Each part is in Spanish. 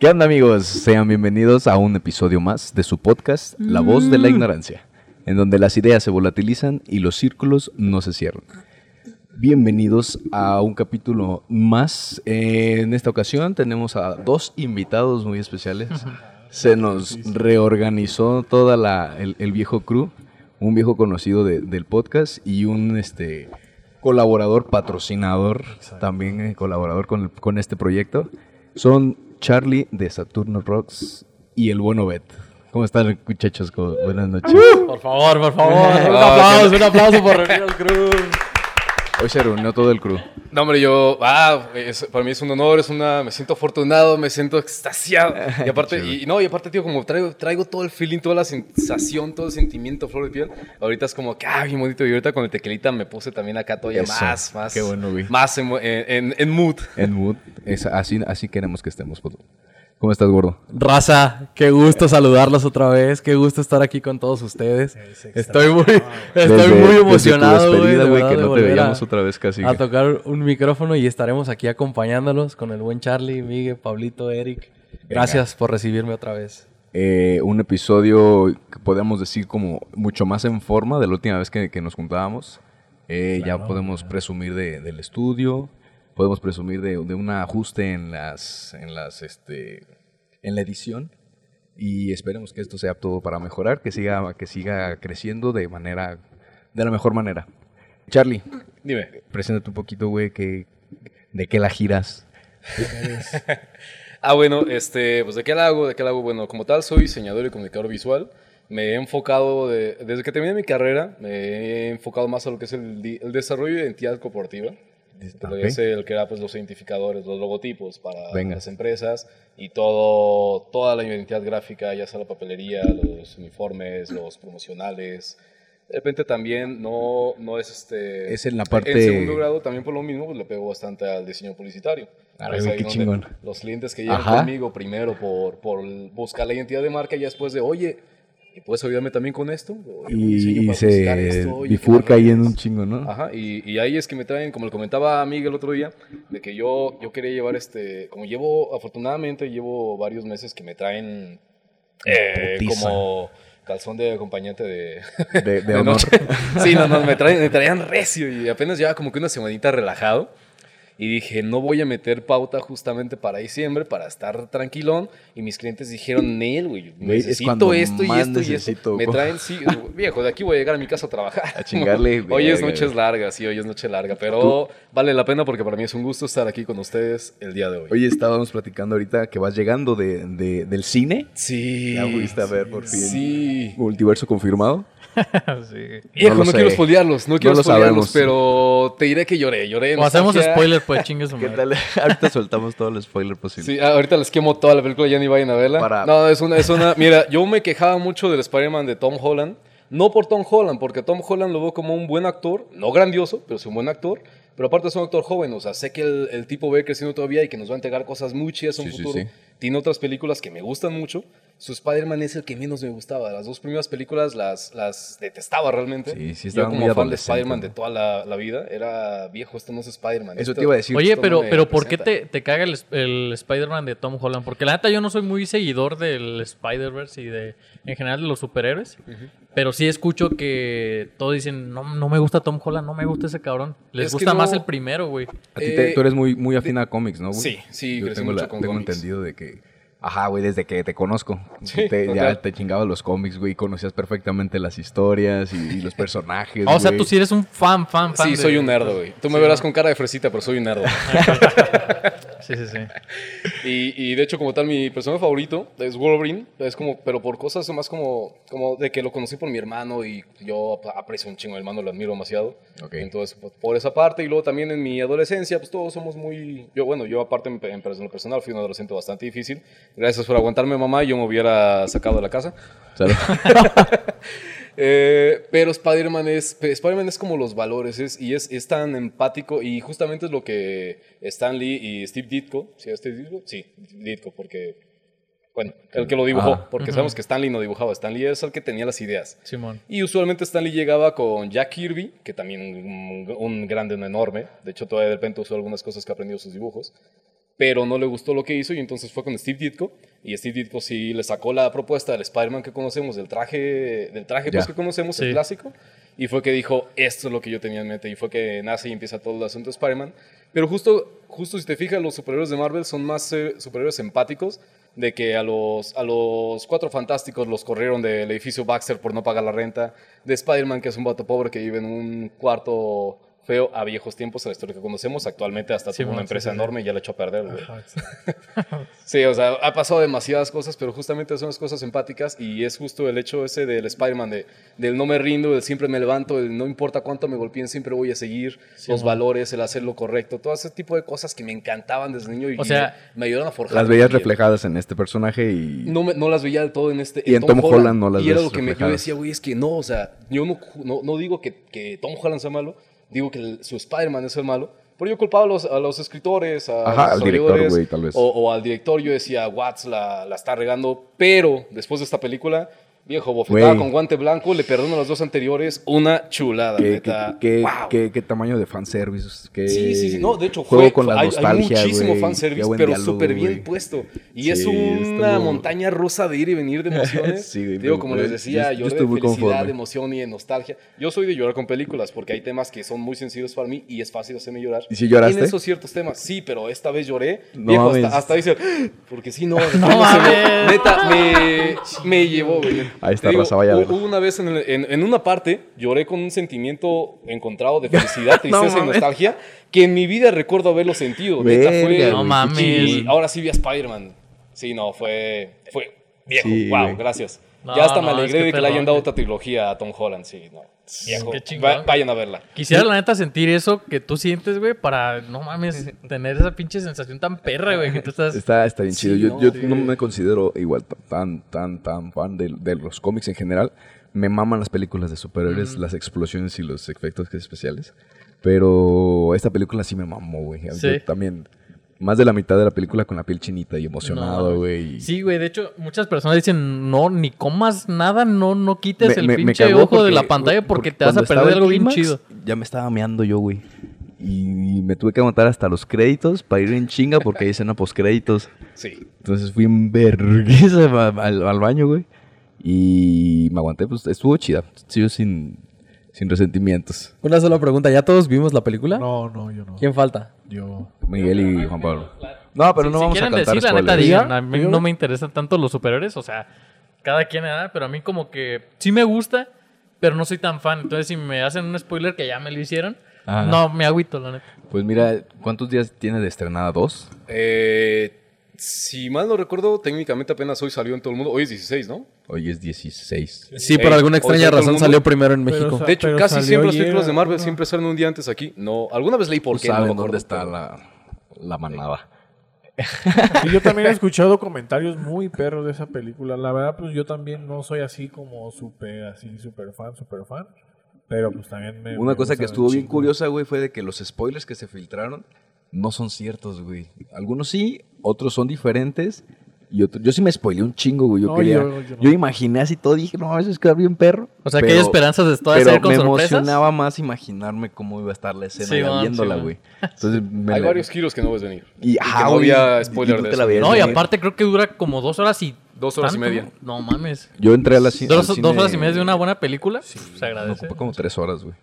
¿Qué onda amigos? Sean bienvenidos a un episodio más de su podcast La voz de la ignorancia, en donde las ideas se volatilizan y los círculos no se cierran. Bienvenidos a un capítulo más. Eh, en esta ocasión tenemos a dos invitados muy especiales. Se nos reorganizó toda la, el, el viejo crew, un viejo conocido de- del podcast y un este colaborador, patrocinador, también eh, colaborador con, con este proyecto. Son Charlie de Saturno Rocks y el bueno Bet. ¿Cómo están muchachos? ¿Cómo- Buenas noches. Por favor, por favor. un Ah, aplauso, un aplauso por al crew. Hoy se reunió todo el crew. No, hombre, yo, ah, es- para mí es un honor, es una, me siento afortunado, me siento extasiado. Y aparte, y, y no, y aparte, tío, como traigo, traigo todo el feeling, toda la sensación, todo el sentimiento, flor de piel. Ahorita es como que, ah, bien bonito. Y ahorita con el tequilita me puse también acá todavía Eso, más, más. qué bueno, güey. Más en, en, en- en mood. En mood. Es así, así queremos que estemos. ¿Cómo estás, gordo? Raza, qué gusto saludarlos otra vez. Qué gusto estar aquí con todos ustedes. Estoy muy, estoy Desde- muy emocionado, güey. que no te volver veíamos a- otra vez casi. A tocar un micrófono y estaremos aquí acompañándolos con el buen Charlie, Miguel, Pablito, Eric. Gracias por recibirme otra vez. Eh, un episodio que podemos decir como mucho más en forma de la última vez que, que nos juntábamos. Eh, ya podemos presumir de- del estudio, podemos presumir de, de un ajuste en las, en las, este, en la edición y esperemos que esto sea todo para mejorar, que siga, que siga creciendo de manera, de la mejor manera. Charlie, Dime. preséntate un poquito, güey, que, de qué la giras. Ah, bueno, este, pues de qué la hago, de qué la hago. Bueno, como tal, soy diseñador y comunicador visual. Me he enfocado, de- desde que terminé mi carrera, me he enfocado más a lo que es el, el desarrollo de identidad corporativa. Ok. Es el que era pues, los identificadores, los logotipos para Venga. las empresas y todo, toda la identidad gráfica, ya sea la papelería, los uniformes, los promocionales. De repente también no, no es este... Es en la parte- En segundo grado también por lo mismo pues, le pego bastante al diseño publicitario. Arre, Es güey, ahí qué chingón. Los clientes que llegan Ajá. conmigo primero por, por buscar la identidad de marca y después de, oye, ¿y puedes ayudarme también con esto? Y, y se esto, bifurca ¿qué ahí en un chingo, ¿no? Ajá, y, y ahí es que me traen, como le comentaba a Miguel el otro día, de que yo, yo quería llevar este, como llevo, afortunadamente llevo varios meses que me traen eh, como calzón de acompañante de, De, de de honor. noche. Sí, no, no, me, traen, me traían recio y apenas llevaba como que una semanita relajado. Y dije, no voy a meter pauta justamente para diciembre, para estar tranquilón. Y mis clientes dijeron, Nel, güey, Güey, es necesito esto y esto y necesito, esto. Me traen, sí, viejo, de aquí voy a llegar a mi casa a trabajar. A chingarle, Hoy es güey. largas, sí, hoy es noche larga. Pero vale la pena porque para mí es un gusto estar aquí con ustedes el día de hoy. Oye, estábamos platicando ahorita que vas llegando de, de- del cine. sí. Ya fuiste a ver por fin. Sí. Multiverso confirmado. Viejo, No no, lo quiero sé. spoilearlos, no quiero spoilearlos, sabemos. pero te diré que lloré, lloré. O hacemos spoiler, pues chingue su ¿Qué tal? ahorita soltamos todo el spoiler posible. Sí, ah, ahorita les quemo toda la película, ya ni vayan a verla. Para- No, es una, es una. Mira, yo me quejaba mucho del Spider-Man de Tom Holland. No por Tom Holland, porque Tom Holland lo veo como un buen actor, no grandioso, pero sí un buen actor. Pero aparte es un actor joven, o sea, sé que el, el tipo ve creciendo todavía y que nos va a entregar cosas muy chidas en un Sí, sí, futuro. sí. Tiene otras películas que me gustan mucho. Su Spider-Man es el que menos me gustaba. Las dos primeras películas las, las detestaba realmente. Sí, sí, Yo como muy fan de Spider-Man ¿no? de toda la, la vida, era viejo, esto no es Spider-Man. Eso esto- te iba a decir. Oye, pero, pero ¿por qué te, te caga el, el Spider-Man de Tom Holland? Porque la neta yo no soy muy seguidor del Spider-Verse y de en general de los superhéroes. Pero sí escucho que todos dicen, no, no me gusta Tom Holland, no me gusta ese cabrón. Les Es gusta más el primero, güey. A ti te- Eh, tú eres muy, muy afín a cómics, ¿no, güey? Sí, sí, Yo crecí tengo, mucho la- con tengo cómics. entendido de que. Ajá, güey, desde que te conozco. Sí, Te- ya te chingabas los cómics, güey. Conocías perfectamente las historias y, y los personajes. Ah, o sea, tú sí eres un fan, fan, fan. Sí, de- soy un nerdo, güey. Tú me Sí, verás ¿no? con cara de fresita, pero soy un nerdo. Sí, sí, sí. y, y de hecho, como tal, mi personaje favorito es Wolverine. Es como, pero por cosas más como, como de que lo conocí por mi hermano y yo ap- aprecio un chingo al hermano, lo admiro demasiado. Ok. Entonces, por, por esa parte. Y luego también en mi adolescencia, pues todos somos muy. Yo, bueno, yo aparte en, en lo personal fui un adolescente bastante difícil. Gracias por aguantarme, mamá. Yo me hubiera sacado de la casa. ¿Sabes? Eh, pero Spider-Man es, Spider es como los valores es, y es, es tan empático y justamente es lo que Stan Lee y Steve Ditko, ¿sí, Steve Ditko? Sí, Ditko, porque, bueno, el que lo dibujó, Ajá. porque sabemos que Stan Lee no dibujaba, Stan Lee es el que tenía las ideas. Simón. Y usualmente Stan Lee llegaba con Jack Kirby, que también un, un grande, un enorme, de hecho todavía de repente usó algunas cosas que aprendió de sus dibujos. pero no le gustó lo que hizo y entonces fue con Steve Ditko y Steve Ditko sí le sacó la propuesta del Spider-Man que conocemos, del traje, del traje pues, que conocemos, Sí. el clásico, y fue que dijo, esto es lo que yo tenía en mente, y fue que nace y empieza todo el asunto de Spider-Man. Pero justo, justo si te fijas, los superhéroes de Marvel son más eh, superhéroes empáticos, de que a los, a los cuatro fantásticos los corrieron del edificio Baxter por no pagar la renta, de Spider-Man, que es un vato pobre que vive en un cuarto feo a viejos tiempos, a la historia que conocemos, actualmente hasta Sí, tuvo una sí, empresa sí, sí. enorme y ya la echó a perder. Ajá. Sí, o sea, ha pasado demasiadas cosas, pero justamente son las cosas empáticas y es justo el hecho ese del Spider-Man, de, del no me rindo, del siempre me levanto, del no importa cuánto me golpeen, siempre voy a seguir, los man. valores, el hacer lo correcto, todo ese tipo de cosas que me encantaban desde niño y O sea, me, me ayudaron a forjar. Las veías reflejadas en este personaje y... No, me- no las veía del todo en este. Y en Tom Holland no las Y era lo que me, yo decía, güey, es que no, o sea, yo no, no, no digo que, que Tom Holland sea malo, digo que el- su Spider-Man es el malo. Pero yo culpaba a los, a los escritores, a Ajá, los al director, güey, tal vez. O, o al director, yo decía, Watts la, la está regando. Pero después de esta película, viejo, bofetada Güey. con guante blanco, le perdono las dos anteriores, una chulada, ¿Qué, neta. qué, qué- Wow. qué- qué tamaño de fanservice? Qué Sí, sí, sí. No, de hecho, juego fue, con la hay, hay nostalgia, muchísimo güey. Qué fanservice, buen pero diálogo, súper bien güey. puesto. Y Sí, es una estuvo- montaña rusa de ir y venir de emociones. Sí, güey, Digo, pero, como les decía, yo- yo yo, estoy de muy felicidad, conforme. de emoción y de nostalgia. Yo soy de llorar con películas porque hay temas que son muy sensibles para mí y es fácil hacerme llorar. ¿Y si lloraste? En esos ciertos temas, sí, pero esta vez lloré. No Viejo, mames. hasta, hasta dice, porque sí, no, No mames. neta, me, me llevó, güey. Ahí está, raza, vaya. Hubo una vez en, el- en- en una parte, lloré con un sentimiento encontrado de felicidad, tristeza y mames. nostalgia, que en mi vida recuerdo haberlo sentido. Neta, fue, Verga, No mames. y ahora sí vi a Spider-Man. Sí, no, fue, fue viejo. Sí, wow, güey. gracias. No, ya hasta no, me es alegré que de que le hayan dado güey. otra trilogía a Tom Holland. Sí, no. Viejo. Va- vayan a verla. Quisiera la neta sentir eso que tú sientes, güey, para, no mames, tener esa pinche sensación tan perra, güey, que tú estás... Está, está bien Sí, chido. Yo, no, yo sí. no me considero igual tan, tan, tan fan de, de los cómics en general. Me maman las películas de superhéroes, las explosiones y los efectos especiales. Pero esta película sí me mamó, güey. También, más de la mitad de la película con la piel chinita y emocionado, güey. Sí, güey, de hecho, muchas personas dicen, no, ni comas nada, no, no quites Me- el me- pinche ojo de la pantalla porque te vas a perder algo bien chido. Ya me estaba meando yo, güey. Y me tuve que aguantar hasta los créditos para ir en chinga porque hay escena postcréditos. Sí. Entonces fui en vergüenza al, al baño, güey. Y me aguanté, pues estuvo chida. Sigo sin, sin resentimientos. Una sola pregunta, ¿ya todos vimos la película? No, no, yo no. ¿Quién falta? Yo. Miguel y Juan Pablo. No, pero Si- no si vamos a cantar decir, la neta, spoilers. digan. Diga, A mí no me interesan tanto los superhéroes, o sea, cada quien, ¿verdad? pero a mí como que sí me gusta, pero no soy tan fan. Entonces, si me hacen un spoiler que ya me lo hicieron, Ajá. no, me agüito, la neta. Pues mira, ¿cuántos días tiene de estrenada? ¿Dos? Eh, si mal no recuerdo, técnicamente apenas hoy salió en todo el mundo. Hoy es 16, ¿no? Hoy es 16. Sí, por alguna extraña razón mundo- salió primero en México. De hecho, casi siempre las ayer, películas de Marvel ¿no? siempre salen un día antes aquí. No, alguna vez leí por Tú qué. no dónde está la, la manada. Y yo también he escuchado comentarios muy perros de esa película. La verdad, pues yo también no soy así como súper, así, súper fan, súper fan. Pero pues también me. Una me cosa que estuvo bien curiosa, güey, fue de que los spoilers que se filtraron no son ciertos, güey. Algunos sí, otros son diferentes. Y yo sí me spoileé un chingo, güey. Yo No, quería. yo- Yo, yo no. imaginé así todo, dije, no, eso es quedar bien perro. O sea, que hay esperanzas de Pero ser con me sorpresas. emocionaba más imaginarme cómo iba a estar la escena Sí, man, viéndola, sí, güey. Entonces me Hay la- varios giros que no ves venir. Y, que ah, no había y- spoiler y de eso. No, y aparte creo que dura como dos horas y... Dos horas y media. No mames. Yo entré a la ci- al Dos, cine- dos horas y media de una buena película, se Me agradece. ocupé como tres horas, güey.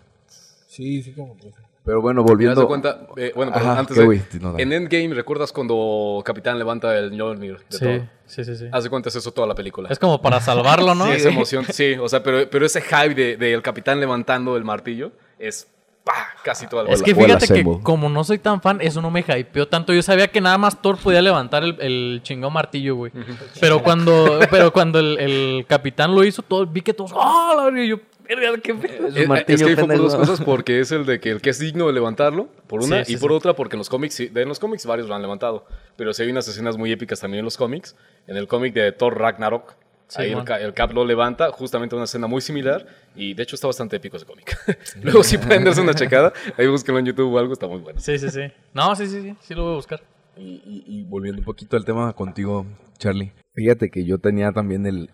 Sí, sí, como. pues, Pero bueno, ¿Te volviendo. de cuenta? Eh, bueno, Ajá, antes ¿qué, de... No, en Endgame, ¿recuerdas cuando Capitán levanta el Mjolnir de Sí, sí, sí, sí. Haz de cuenta es eso toda la película. Es como para salvarlo, ¿no? Sí, esa emoción, sí, o sea, pero, pero ese hype del de, del Capitán levantando el martillo es ¡pah! casi toda la Es que fíjate que como no soy tan fan, eso no me hypeó tanto. Yo sabía que nada más Thor podía levantar el, el chingón martillo, güey. Pero cuando, pero cuando el, el capitán lo hizo, todo, vi que todos, ¡oh! La verga! Yo, verga, qué pedo. Es Eh, eh, es que hay por dos cosas, porque es el de que el que es digno de levantarlo, por una, Sí, sí, y por sí. otra, porque en los cómics, sí, de- en los cómics varios lo han levantado, pero sí hay unas escenas muy épicas también en los cómics. En el cómic de Thor Ragnarok, Sí, ahí el, Cap lo levanta, justamente una escena muy similar, y de hecho está bastante épico ese cómic. Luego si pueden darse una checada, ahí búsquenlo en YouTube o algo, está muy bueno. Sí, sí, sí. No, sí, sí, sí. Sí lo voy a buscar. Y, y- y volviendo un poquito al tema contigo, Charlie. Fíjate que yo tenía también el...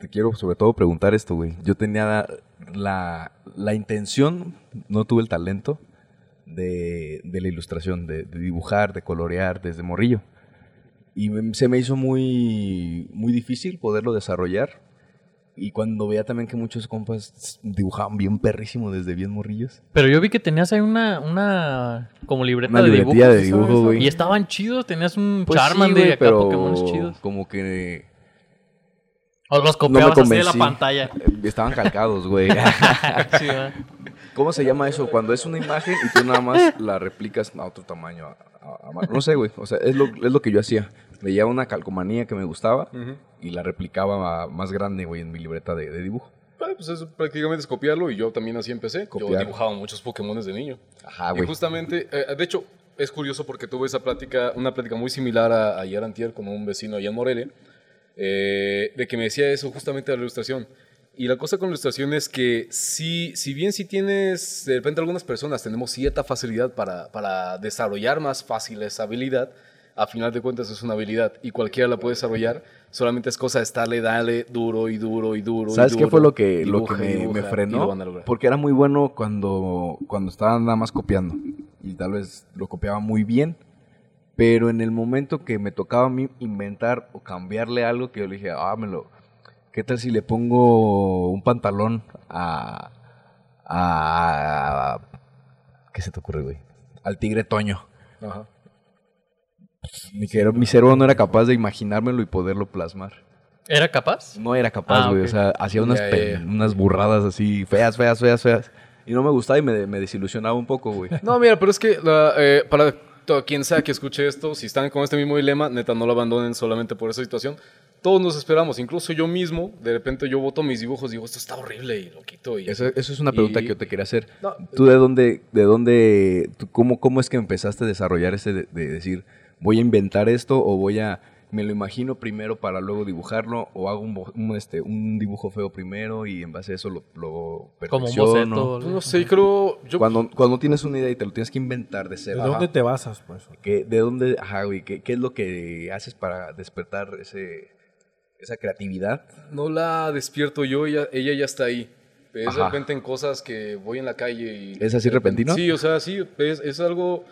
te quiero sobre todo preguntar esto, güey. Yo tenía la, la intención, no tuve el talento, de, de la ilustración, de, de dibujar, de colorear desde morrillo. Y me- se me hizo muy, muy difícil poderlo desarrollar. Y cuando veía también que muchos compas dibujaban bien perrísimo desde bien morrillos. Pero yo vi que tenías ahí una, una como libreta Una de de dibujo, güey. Y estaban chidos, tenías un Pues sí, y acá Pokémon chidos. como que O los no copiabas así de la pantalla. Eh, Estaban calcados, güey. ¿Cómo se llama eso? Cuando es una imagen y tú nada más la replicas a otro tamaño. a- a- a mano. no sé, güey. O sea, es lo, es lo que yo hacía. Veía una calcomanía que me gustaba y la replicaba a- más grande, güey, en mi libreta de, de dibujo. Pues eso prácticamente es copiarlo y yo también así empecé. Yo Copiar. dibujaba muchos Pokémon de niño. Ajá, y güey. justamente, eh, de hecho, es curioso porque tuve esa plática, una plática muy similar a ayer antier con un vecino allá en Morelia, eh, de que me decía eso justamente de la ilustración. Y la cosa con la ilustración es que si, si bien si tienes, de repente algunas personas tenemos cierta facilidad para, para desarrollar más fácil esa habilidad, a final de cuentas es una habilidad y cualquiera la puede desarrollar, solamente es cosa de estarle, dale duro y duro y duro. y ¿Sabes qué fue lo que, lo que me, dibuja, frenó? a. Porque era muy bueno cuando, cuando estaba nada más copiando. Y tal vez lo copiaba muy bien. Pero en el momento que me tocaba a mí inventar o cambiarle algo, que yo le dije, ah, me lo... ¿Qué tal si le pongo un pantalón a... a ¿Qué se te ocurre, güey? Al tigre Toño. Ajá. Mi, cerebro- mi cerebro no era capaz de imaginármelo y poderlo plasmar. ¿Era capaz? No era capaz, Ah, güey. O sea, hacía unas, burradas así feas, feas, feas, feas. Y no me gustaba y me, me desilusionaba un poco, güey. No, mira, pero es que la, eh, para quien sea que escuche esto, si están con este mismo dilema, neta, no lo abandonen solamente por esa situación. Todos nos esperamos, incluso yo mismo, de repente yo voto mis dibujos, digo, esto está horrible y lo quito. Y, Eso, eso es una pregunta y- que yo te quería hacer. No. ¿Tú de dónde, de dónde, tú cómo, cómo es que empezaste a desarrollar ese de, de decir, voy a inventar esto o voy a, me lo imagino primero para luego dibujarlo o hago un, un, este, un dibujo feo primero y en base a eso lo, lo Como un perfecciono? boceto. No sé, creo, yo, Cuando, cuando tienes una idea y te lo tienes que inventar de ¿De cero. dónde ajá, te basas, pues? que- ¿De dónde, ajá, güey, qué, qué es lo que haces para despertar ese, esa creatividad? no la despierto yo, ella, ella ya está ahí. Es de repente en cosas que voy en la calle y... ¿Es así de repentino? Sí, o sea, sí, es, es algo...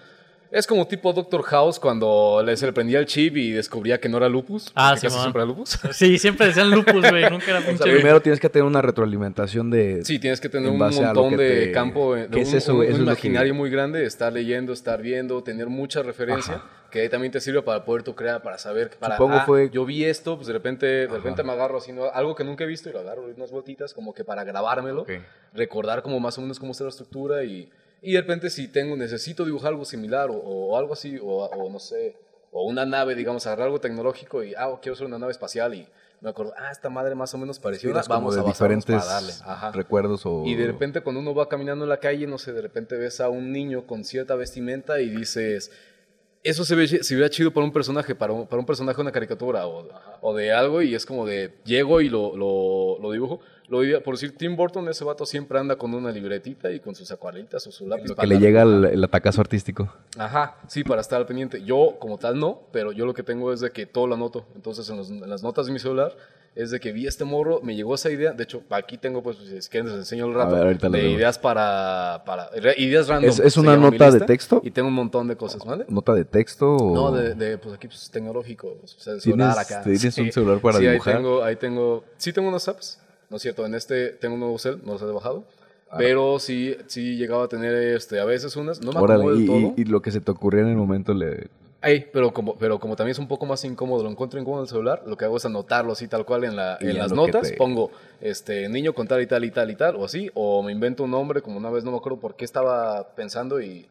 Es como tipo Doctor House cuando le, se le prendía el chip y descubría que no era lupus. Ah, sí, siempre era lupus. Sí, siempre decían lupus, güey. Nunca era O sea, pinche. primero tienes que tener una retroalimentación de... Sí, tienes que tener En un montón de te- campo, de ¿Qué es un, eso, un- güey? un Eso es imaginario que- muy grande, estar leyendo, estar viendo, tener mucha referencia, que ahí también te sirve para poder tú crear, para saber, para, Supongo ah, fue- yo vi esto, pues de repente, de repente me agarro haciendo algo que nunca he visto y lo agarro unas vueltitas como que para grabármelo, Ok. recordar como más o menos cómo está la estructura y, y de repente si tengo, necesito dibujar algo similar o, o algo así, o, o no sé, o una nave, digamos, agarrar algo tecnológico y, ah, quiero hacer una nave espacial y me acuerdo, ah, esta madre más o menos parecida, Tienes como vamos de a diferentes para darle. Ajá. recuerdos o... Y de repente cuando uno va caminando en la calle, no sé, de repente ves a un niño con cierta vestimenta y dices, eso se, ve, se chido para un personaje, para un, para un personaje de una caricatura o, o de algo y es como de, llego y lo, lo, lo dibujo. Lo, diría- por decir, Tim Burton, ese vato siempre anda con una libretita y con sus acuarelitas o su lápiz. lo que le llega el, el atacazo artístico. Ajá, sí, para estar al pendiente. Yo, como tal, no, pero yo lo que tengo es de que todo lo anoto. Entonces, en, los- en las notas de mi celular, es de que vi este morro, me llegó esa idea. De hecho, aquí tengo, pues, si quieren, les enseño el rato. ver, de ideas para, para. Ideas random. ¿Es- es una nota de texto? Y tengo un montón de cosas, ¿vale? ¿Nota de texto o...? No, de, de, pues aquí, pues, tecnológico. O sea, celular ¿Tienes- acá. tienes un celular para sí, dibujar? Ahí tengo, ahí tengo. Sí, tengo unos apps. No es cierto, en este tengo un nuevo cel, no los he bajado. Ah. Pero sí, sí llegaba a tener este, a veces unas. No me Órale, del y, todo. y- y lo que se te ocurrió en el momento le... Ey, pero como, pero como también es un poco más incómodo, lo encuentro incómodo en el celular, lo que hago es anotarlo así tal cual en, la, las notas, te- pongo este niño con tal y tal y tal y tal, o así, o me invento un nombre, como una vez no me acuerdo por qué estaba pensando y,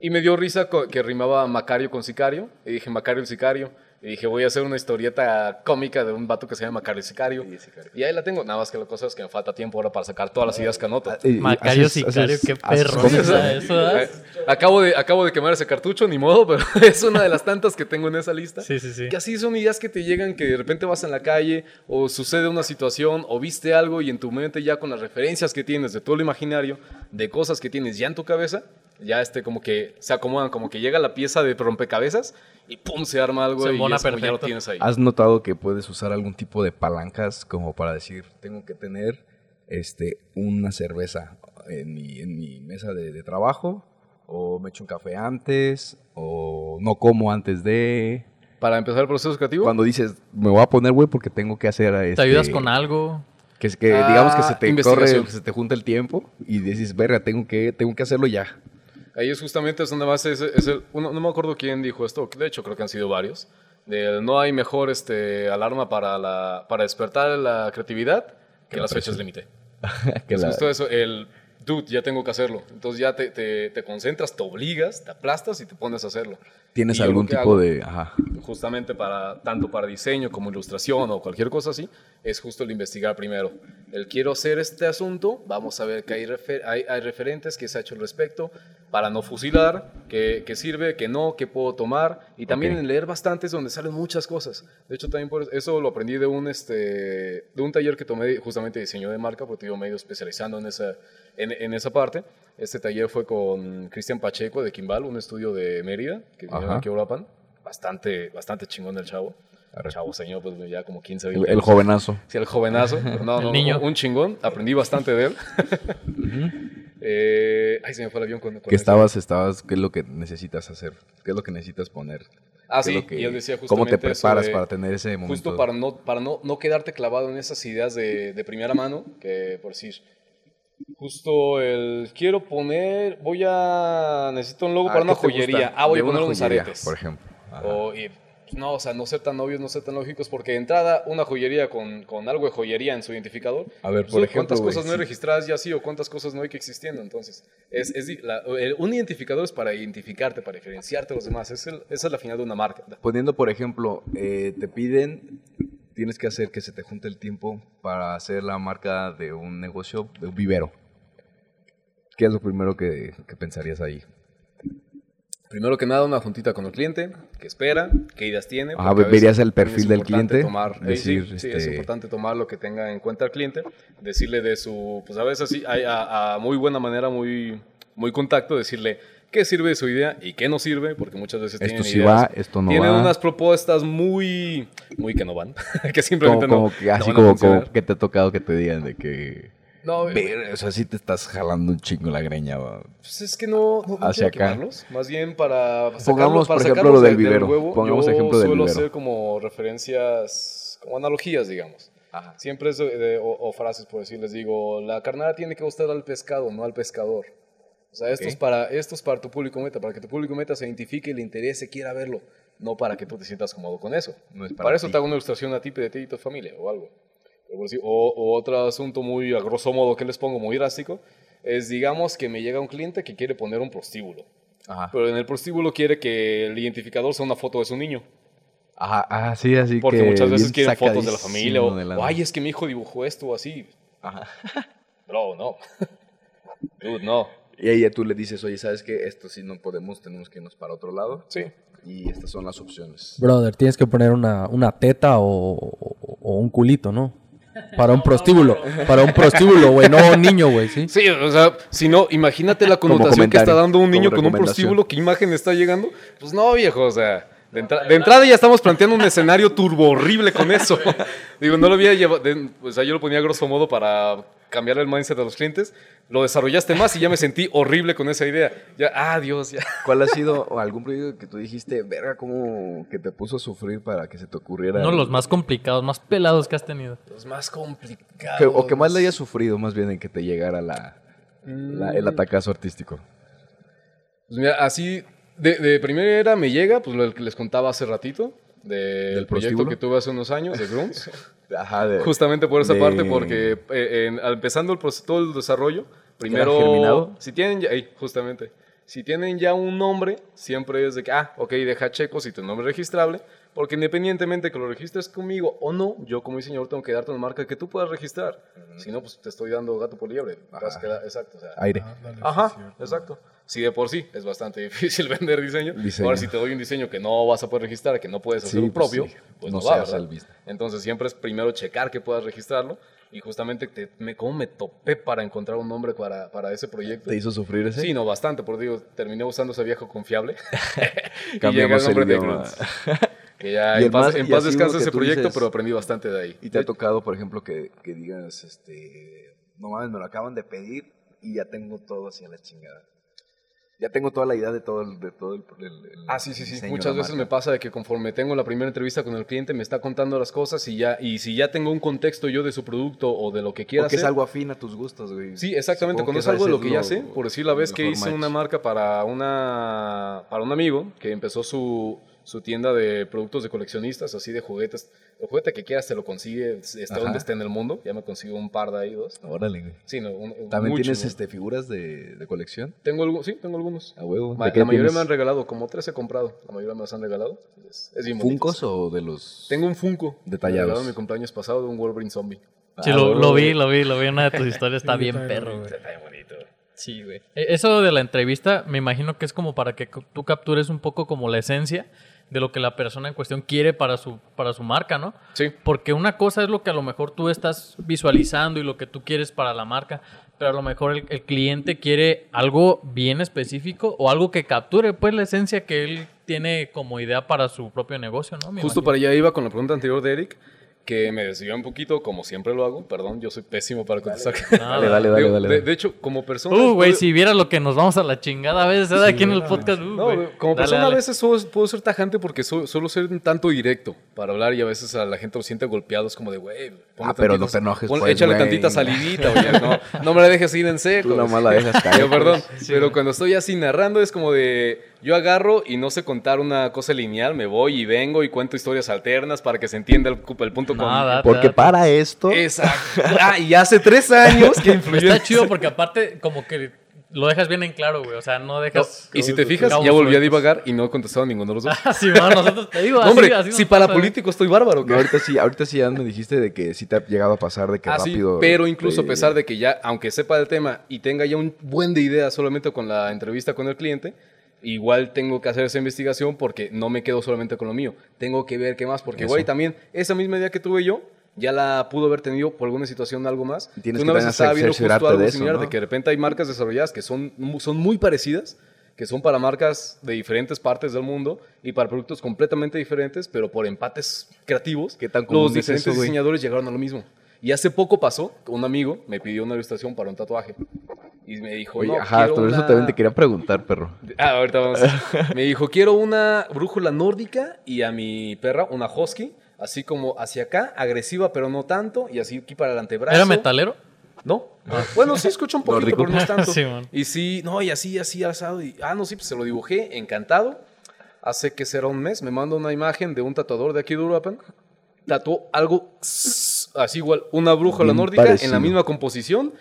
y me dio risa que rimaba Macario con Sicario, y dije Macario el Sicario, y dije voy a hacer una historieta cómica de un vato que se llama Macario Sicario, y ahí la tengo, nada más que la cosa es que me falta tiempo ahora para sacar todas las ideas que anoto. Y- y Macario haces- Sicario, haces- qué perro. Eh, acabo, de, acabo de quemar ese cartucho, ni modo, pero es una de las tantas que tengo en esa lista. Sí, sí, sí. Que así son ideas que te llegan, que de repente vas en la calle o sucede una situación o viste algo y en tu mente ya con las referencias que tienes de todo lo imaginario, de cosas que tienes ya en tu cabeza, ya este como que se acomodan, como que llega la pieza de rompecabezas y pum, se arma algo Se y embona es como ya lo tienes ahí. ¿Has notado que puedes usar algún tipo de palancas como para decir, tengo que tener este, una cerveza en mi, en mi mesa de, de trabajo? o me echo un café antes, o no como antes de... Para empezar el proceso creativo. Cuando dices, me voy a poner, güey, porque tengo que hacer... ¿Te este, ayudas con algo? Que, es que Ah, digamos que se te corre, que se te junta el tiempo y dices, verga, tengo que, tengo que hacerlo ya. Ahí es justamente es donde más es, es el, uno- no me acuerdo quién dijo esto, de hecho creo que han sido varios. del no hay mejor este, alarma para, la, para despertar la creatividad que las fechas límite. Es la- justo eso, el dude, ya tengo que hacerlo. Entonces ya te, te, te concentras, te obligas, te aplastas y te pones a hacerlo. ¿Tienes Y algún tipo de...? Ajá. justamente para tanto para diseño como ilustración o cualquier cosa así, es justo el investigar primero. El quiero hacer este asunto, vamos a ver que hay, refer- hay, hay referentes que se ha hecho al respecto, para no fusilar, que, que sirve, que no, que puedo tomar, y también en leer bastante es donde salen muchas cosas. De hecho, también por eso lo aprendí de un, este, de un taller que tomé justamente de diseño de marca, porque yo medio especializando en esa, en, en esa parte. Este taller fue con Cristian Pacheco de Kimbal, un estudio de Mérida, que vinieron aquí a Uruapan bastante, bastante chingón el chavo. El chavo señor, pues ya como 15, El, 20 el años. jovenazo. Sí, el jovenazo. pero No, El no, niño. Un chingón. Aprendí bastante de él. Eh, ay, se me fue el avión Que esto. estabas, estabas, ¿qué es lo que necesitas hacer? ¿Qué es lo que necesitas poner? Ah, ¿Qué sí, que- y él decía ¿Cómo te justamente preparas de- para tener ese momento? Justo para no, para no, no quedarte clavado en esas ideas de, de primera mano, que por decir, justo el quiero poner, voy a, necesito un logo Ah, para una ¿qué joyería. gusta Ah, voy a poner unos aretes. Por ejemplo. O, y, no, o sea, no ser tan obvios, no ser tan lógicos, porque de entrada una joyería con, con algo de joyería en su identificador. A ver, por ejemplo, ¿Cuántas cosas no hay registradas ya sí o cuántas cosas no hay que existiendo? Entonces, es, es di- la- el- un identificador es para identificarte, para diferenciarte de los demás. Es el- esa es la final de una marca. Poniendo, por ejemplo, eh, te piden, tienes que hacer que se te junte el tiempo para hacer la marca de un negocio, de un vivero. ¿Qué es lo primero que, que pensarías ahí? Primero que nada, una juntita con el cliente, que espera, qué ideas tiene. Ajá, porque a verías el perfil del cliente, Tomar, sí, decir, sí, es este- importante tomar lo que tenga en cuenta el cliente, decirle de su, pues a veces sí, hay a, a muy buena manera, muy, muy contacto, decirle qué sirve de su idea y qué no sirve, porque muchas veces Esto tienen sí ideas- va, esto no tienen va. unas propuestas muy, muy que no van, que Como, simplemente no, como que, no así van a como, funcionar. como que te ha tocado que te digan de que... No, "Ver, o sea, sí te estás jalando un chingo la greña. va". Pues es que no, no, no Hacia acá. quemarlos. Más bien para Pongamos, por ejemplo, lo del de- vivero. huevo, Pongamos yo ejemplo del suelo vivero. hacer como referencias, como analogías, digamos. Siempre es de- de- o, o frases, por decir, les digo, la carnada tiene que gustar al pescado, no al pescador. O sea, esto, es para, esto es para tu público meta, para que tu público meta se identifique, le interese, quiera verlo, no para que tú te sientas cómodo con eso. No es para para eso te hago una ilustración a ti de ti y tu familia o algo. O, otro asunto muy a grosso modo que les pongo, muy drástico, es digamos que me llega un cliente que quiere poner un prostíbulo. Ajá. Pero en el prostíbulo quiere que el identificador sea una foto de su niño. Ajá, ah, sí, así Porque que muchas veces quieren fotos de la familia. O, de la- o, ay, es que mi hijo dibujó esto o así. Ajá. Bro, no. Dude, no. Y ahí ya tú le dices, oye, ¿sabes qué? Esto sí no podemos, tenemos que irnos para otro lado. Sí. Y estas son las opciones. Brother, tienes que poner una, una teta o, o- o un culito, ¿no? Para un prostíbulo. Para un prostíbulo, güey. No un niño, güey, ¿sí? Sí, o sea, si no, imagínate la connotación que está dando un niño con un prostíbulo, qué imagen está llegando. Pues no, viejo, o sea, de, entra- de entrada ya estamos planteando un escenario turbo horrible con eso. Digo, no lo había llevado, o sea, yo lo ponía a grosso modo para cambiar el mindset de los clientes. Lo desarrollaste más y ya me sentí horrible con esa idea. Ya, ah, Dios, ya. ¿Cuál ha sido algún proyecto que tú dijiste, verga, cómo que te puso a sufrir para que se te ocurriera? De los más complicados, más pelados que has tenido. Es más complicado. Que- o que más le hayas sufrido, más bien, en que te llegara la, la- el atacazo artístico. Pues mira, así, de, de primera era me llega, pues lo que les contaba hace ratito, de- del proyecto prostíbulo? que tuve hace unos años, de Grunts. Ajá, de, Justamente por esa de- parte, porque eh, en- empezando el proceso, todo el desarrollo, primero... germinado? Si tienen ya, justamente. Si tienen ya un nombre, siempre es de que, ah, ok, deja checo si tu nombre es registrable, porque independientemente que lo registres conmigo o no, yo como diseñador tengo que darte una marca que tú puedas registrar. Si no, pues te estoy dando gato por liebre. Te vas a quedar- exacto. o sea, aire. Sí, Ajá, exacto. Sí, de por sí es bastante difícil vender diseño. Diseño. Ahora, si te doy un diseño que no vas a poder registrar, que no puedes hacer Sí, un pues propio, sí. pues No no, se va, business. Entonces, siempre es primero checar que puedas registrarlo. Y justamente, te, me, cómo me topé para encontrar un nombre para, para ese proyecto. ¿Te hizo sufrir ese? Sí, no, bastante, porque digo, terminé usando ese viejo confiable. y Cambiamos el nombre el de idioma. Grunts. Que ya Y en paz, más- en que ese proyecto, dices- pero aprendí bastante de ahí. ¿Y te ha tocado, por ejemplo, que, que digas, este, no mames, me lo acaban de pedir y ya tengo todo así a la chingada? Ya tengo toda la idea de todo el... De todo el, el- el Ah, sí, sí, sí. Muchas veces me pasa de que conforme tengo la primera entrevista con el cliente, me está contando las cosas y ya, y si ya tengo un contexto yo de su producto o de lo que quiera Porque es hacer. algo afín a tus gustos, güey. Sí, exactamente. Cuando que es algo de lo que ya sé, por decir la vez que hice match. una marca para una para un amigo que empezó su, su tienda de productos de coleccionistas, así de juguetes. El juguete que quieras te lo consigue, esté Ajá. donde esté en el mundo. Ya me consigo un par de ahí, dos. Órale, güey. Sí, no, un- un- ¿También tienes este, figuras de, de colección? Tengo algo, sí, tengo algunos. A huevo. Ma- ¿De qué la mayoría tienes? me han regalado, como tres he comprado. La mayoría me las han regalado. Es, es bien. ¿Funcos o de los...? Tengo un Funko. Detallados. Me mi cumpleaños pasado de un Wolverine zombie. Sí, Ah, lo, lo vi, lo vi, lo vi en una de tus historias. Está bien perro, güey. Está bien bonito. Sí, güey. E- Eso de la entrevista, me imagino que es como para que tú captures un poco como la esencia de lo que la persona en cuestión quiere para su, para su marca, ¿no? Sí. Porque una cosa es lo que a lo mejor tú estás visualizando y lo que tú quieres para la marca, pero a lo mejor el, el cliente quiere algo bien específico o algo que capture pues la esencia que él tiene como idea para su propio negocio, ¿no? Me Justo imagino. para allá iba con la pregunta anterior de Eric, que me desvió un poquito, como siempre lo hago. Perdón, yo soy pésimo para contestar. Dale, dale, dale, Digo, dale. de, dale. de hecho, como persona... Uh, güey, puedo- si viera lo que nos vamos a la chingada a veces ¿eh? aquí en el podcast. uh, No, güey, como Dale, persona dale. a veces puedo ser tajante porque su- suelo ser un tanto directo para hablar y a veces a la gente lo siente golpeado. Es como de, güey, Ah, pero tantito- no te enojes, pon- pues, Échale tantita salivita, oye, no, no me la dejes ir en seco. Tú nomás la dejas caer. Yo, perdón, pues. pero cuando estoy así narrando es como de, yo agarro y no sé contar una cosa lineal, me voy y vengo y cuento historias alternas para que se entienda el, el punto con... Nada, Porque date. para esto... Exacto. Ah, y hace tres años que influyó. Está chido porque aparte como que lo dejas bien en claro, güey. O sea, no No, dejas... y si te fijas, ya volví a divagar y no he contestado a ninguno de los dos. Ah, sí, bueno, nosotros te digo, No, así, hombre, así si para político estoy bárbaro, No, ahorita sí, ahorita sí ya me dijiste de que sí te ha llegado a pasar de que Ah, sí, rápido... pero incluso a pesar de que ya, aunque sepa del tema y tenga ya un buen de ideas solamente con la entrevista con el cliente, igual tengo que hacer esa investigación porque no me quedo solamente con lo mío. Tengo que ver qué más, porque, Eso. güey, también esa misma idea que tuve yo, ya la pudo haber tenido por alguna situación algo más. Tienes una que vez estaba viendo justo algo de eso, similar, ¿no? de que de repente hay marcas desarrolladas que son, son muy parecidas, que son para marcas de diferentes partes del mundo y para productos completamente diferentes, pero por empates creativos, ¿Qué tan los es diferentes eso, güey? diseñadores llegaron a lo mismo. Y hace poco pasó, un amigo me pidió una ilustración para un tatuaje. Y me dijo, Oye, no, ajá, quiero por eso también te quería preguntar, perro. Ah, ahorita vamos. me dijo, quiero una brújula nórdica y a mi perra una husky, así como hacia acá, agresiva pero no tanto, y así aquí para el antebrazo. ¿Era metalero? No. Bueno, sí escucha un poquito, Nórdico. pero no es tanto. Sí, y sí, no, y así, así, asado. Y, ah, no, sí, pues se lo dibujé, encantado. Hace que será un mes, me manda una imagen de un tatuador de aquí de Uruapan. Tatuó algo así igual, una brújula Bien nórdica en la misma composición.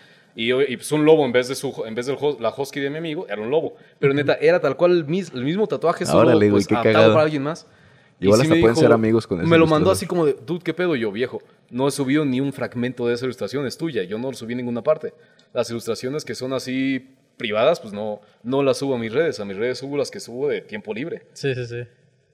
Y, y pues un lobo en vez de su en vez de la husky de mi amigo, era un lobo. Pero neta, era tal cual el, mis- el mismo tatuaje, solo Órale, güey, pues, qué adaptado cagado. para alguien más. Y Igual sí hasta me pueden ser amigos con ese Me lo mandó así como de, dude, ¿qué pedo? Yo, viejo, no he subido ni un fragmento de esa ilustración, es tuya. Yo no lo subí en ninguna parte. Las ilustraciones que son así privadas, pues no, no las subo a mis redes. A mis redes subo las que subo de tiempo libre. Sí, sí, sí.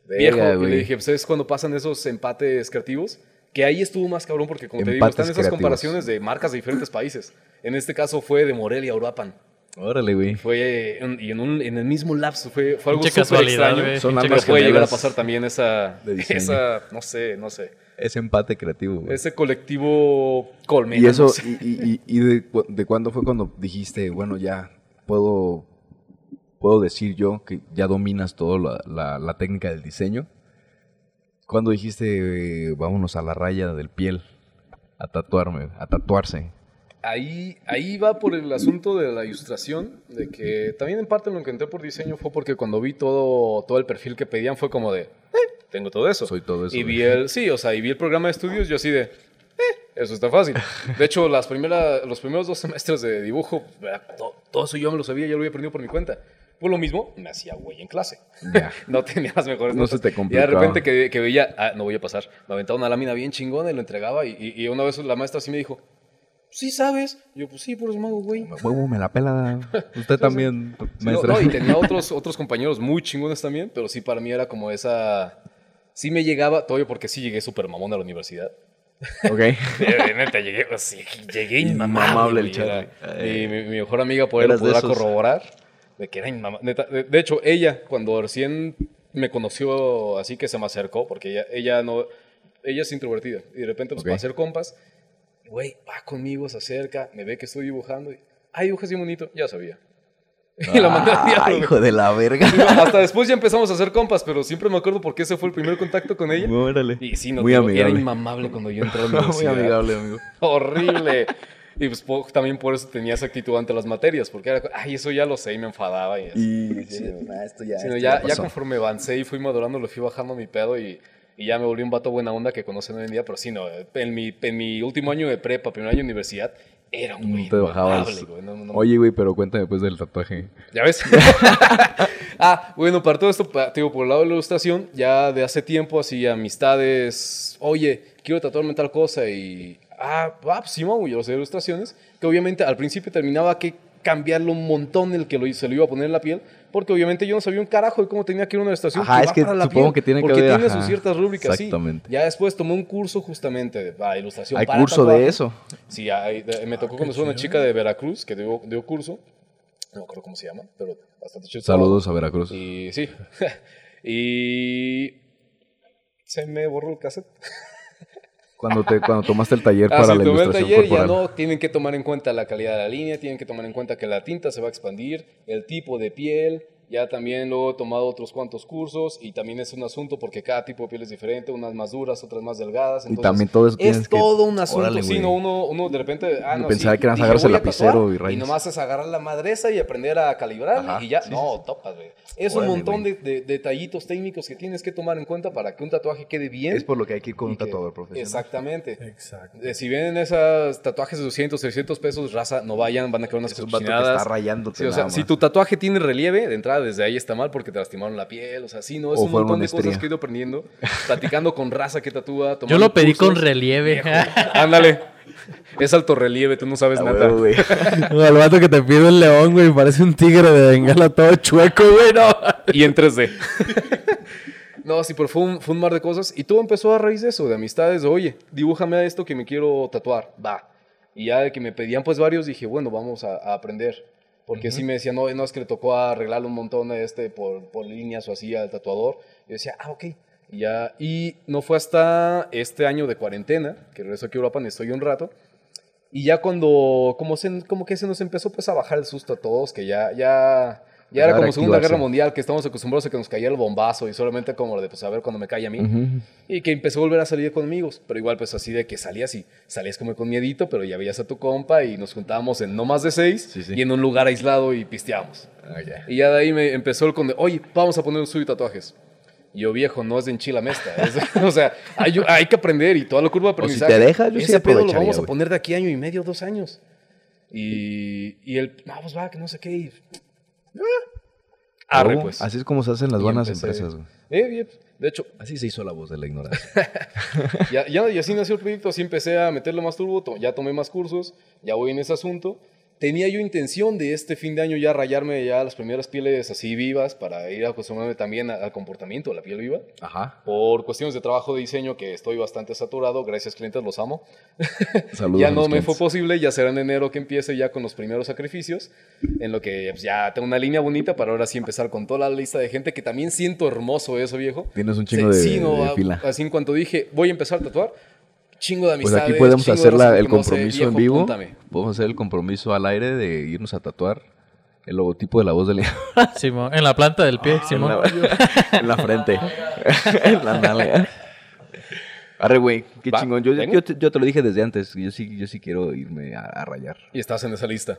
Viejo, Verga, y le dije, pues es cuando pasan esos empates creativos, que ahí estuvo más cabrón porque, como te digo, están esas creativos. comparaciones de marcas de diferentes países. En este caso fue de Morelia a Uruapan. Órale, güey. Fue en, y en, un- en el mismo lapso, fue, fue algo súper casualidad, extraño. güey. Son ambas Pero puede llegar a pasar también esa, esa, no sé, no sé, Ese empate creativo, güey. ese colectivo colmena. Y eso, no sé. y, y- y- y de, cu- de cuándo fue cuando dijiste, bueno, ya puedo, puedo decir yo que ya dominas toda la, la- la técnica del diseño? ¿Cuándo dijiste, eh, vámonos a la raya del piel a tatuarme, a tatuarse? Ahí, ahí va por el asunto de la ilustración, de que también en parte lo que entré por diseño fue porque cuando vi todo, todo el perfil que pedían fue como de, eh, tengo todo eso. Soy todo eso, Y vi el, sí, o sea, y vi el programa de estudios, yo así de, eh, eso está fácil. De hecho, las primeras, los primeros dos semestres de dibujo, to- todo eso yo me lo sabía, ya lo había aprendido por mi cuenta. Por lo mismo, me hacía güey en clase. Ya. no tenía las mejores No notas. se te Y de complicaba. repente que, que veía, ah, no voy a pasar. Me aventaba una lámina bien chingona y lo entregaba. Y, y- y una vez la maestra sí me dijo, sí sabes. Yo, pues sí, por eso me hago güey. Huevo, me la pela. Usted también, Sí, no, maestra. no, y tenía otros, otros compañeros muy chingones también, pero sí para mí era como esa... Sí me llegaba, todavía porque sí llegué súper mamón a la universidad. Ok. Neta, llegué, pues, sí, llegué Inmamable el era- Y mi, mi mejor amiga lo de podrá corroborar. De que era inmama- neta, de, de hecho, ella, cuando recién me conoció así que se me acercó, porque ella, ella no... Ella es introvertida. Y de repente, pues, Ok. para hacer compas, güey, va conmigo, se acerca, me ve que estoy dibujando. Y, Ay, dibujas bien bonito. Ya sabía. Y la mandé al diablo. hijo de la verga. Hasta después ya empezamos a hacer compas, pero siempre me acuerdo porque ese fue el primer contacto con ella. Órale. Y sí, no, Muy tío, amigable. era inmamable cuando yo entré a la Muy universidad. amigable, amigo. Horrible. Y pues po- también por eso tenía esa actitud ante las materias, porque era, ay, eso ya lo sé y me enfadaba. Y así. Sí, ah, esto ya, Sí, no, esto ya, conforme avancé y fui madurando, lo fui bajando mi pedo y, y ya me volví un vato buena onda que conocen hoy en día. Pero sí, no, en mi, en mi último año de prepa, primer año de universidad, era un güey No te bajabas. inmamable, güey, no, no, no. Oye, güey, pero cuéntame pues del tatuaje. ¿Ya ves? ah, bueno, para todo esto, pa- te digo, por el lado de la ilustración, ya de hace tiempo, así, amistades, oye, quiero tatuarme tal cosa y, ah, ah pues sí, mamá, yo de ilustraciones, que obviamente al principio terminaba que cambiarlo un montón el que lo, se lo iba a poner en la piel, porque obviamente yo no sabía un carajo de cómo tenía que ir a una ilustración. Ajá, es va que para la supongo piel, que tiene que porque ver, tiene ajá, sus ciertas rúbricas, sí. exactamente. Ya después tomé un curso justamente de para ilustración. ¿Hay para curso de eso? Sí, hay- de- me tocó conocer a una chica de Veracruz que dio, dio curso. No me acuerdo cómo se llama, pero bastante chido. Saludos a Veracruz. Y sí. y. Se me borró el cassette. Cuando, te, cuando tomaste el taller Ah, para sí, la tomé el ilustración taller, ya corporal. no. Tienen que tomar en cuenta la calidad de la línea, tienen que tomar en cuenta que la tinta se va a expandir, el tipo de piel. Ya también luego he tomado otros cuantos cursos y también es un asunto porque cada tipo de piel es diferente, unas más duras, otras más delgadas. Y entonces también todo eso es que- todo un asunto. Órale, sí, no, uno, uno de repente. Ah, no, pensaba sí, que eran agarrarse a lapicero y rayas. nomás es agarrar la madresa y aprender a calibrarle Ajá, y ya. sí, no, topas, güey. Es un Órale, montón güey. de, de- detallitos técnicos que tienes que tomar en cuenta para que un tatuaje quede bien. Es por lo que hay que ir con y un que- tatuador profesional. Exactamente. Exacto. Eh, Si vienen esos tatuajes de 200, 300 pesos, raza, no vayan, van a quedar unas Es un vato que cochinadas. está rayándote Sí, o sea, si tu tatuaje tiene relieve, de entrada desde ahí está mal porque te lastimaron la piel. O sea, sí, no, es O un montón de cosas que he ido aprendiendo, platicando con raza que tatúa. Yo lo pedí con relieve. Ándale. Es alto relieve, tú no sabes nada. huevo, güey. El vato que te pide un león, güey, parece un tigre de bengala todo chueco, güey, no. y en 3D. no, sí, pero fue un, fue un mar de cosas. Y todo empezó a raíz de eso, de amistades. De, Oye, dibújame a esto que me quiero tatuar. Va. Y ya de que me pedían pues varios, dije, bueno, vamos a, a aprender. Porque sí me decían, no, no, es que le tocó arreglarle un montón a este por, por líneas o así al tatuador. Yo decía, ah, ok. Y ya, y no fue hasta este año de cuarentena, que regreso aquí a Europa, estoy un rato. Y ya cuando, como, se, como que se nos empezó pues a bajar el susto a todos, que ya, ya, ya era como Segunda. Guerra Mundial, que estamos acostumbrados a que nos caía el bombazo y solamente como de pues a ver cuando me cae a mí. Y que empezó a volver a salir con amigos, pero igual pues así de que salías y salías como con miedito, pero ya veías a tu compa y nos juntábamos en no más de seis Sí, sí. y en un lugar aislado y pisteábamos. Ah. Y ya de ahí me empezó el con de, oye, vamos a poner un de tatuajes. Y yo, viejo, no es de enchila mesta. es- o sea, hay, hay que aprender y toda la curva de O si aprendizaje. te dejas, yo ese pedo lo vamos a poner de aquí año y medio, dos años. Y, y el, vamos, va, que no sé qué. Y, arre, Oh, pues. Así es como se hacen las Y buenas empecé- empresas, güey. Eh, y, de hecho, Así se hizo la voz de la ignorancia. ya, ya- y así nació el proyecto, así empecé a meterle más turbo, to- ya tomé más cursos, ya voy en ese asunto. Tenía yo intención de este fin de año ya rayarme ya las primeras pieles así vivas para ir acostumbrándome también al comportamiento de la piel viva. Ajá. Por cuestiones de trabajo de diseño que estoy bastante saturado, gracias clientes, los amo. Saludos. ya no me fue clientes. posible, ya será en enero que empiece ya con los primeros sacrificios, en lo que pues, ya tengo una línea bonita para ahora sí empezar con toda la lista de gente que también siento hermoso eso, viejo. Tienes un chingo de, Sí, no, de a- fila. Así en cuanto dije, voy a empezar a tatuar, chingo de Pues amistades. aquí podemos hacer la- el compromiso viejo, en vivo. apúntame. Podemos hacer el compromiso al aire de irnos a tatuar el logotipo de la voz de la Simón, en la planta del pie, en Simón. la, en la frente. en la nalga. Arre, güey, qué Va, chingón. Yo, yo, te, yo te lo dije desde antes. Yo sí, yo sí quiero irme a, a rayar. Y estás en esa lista.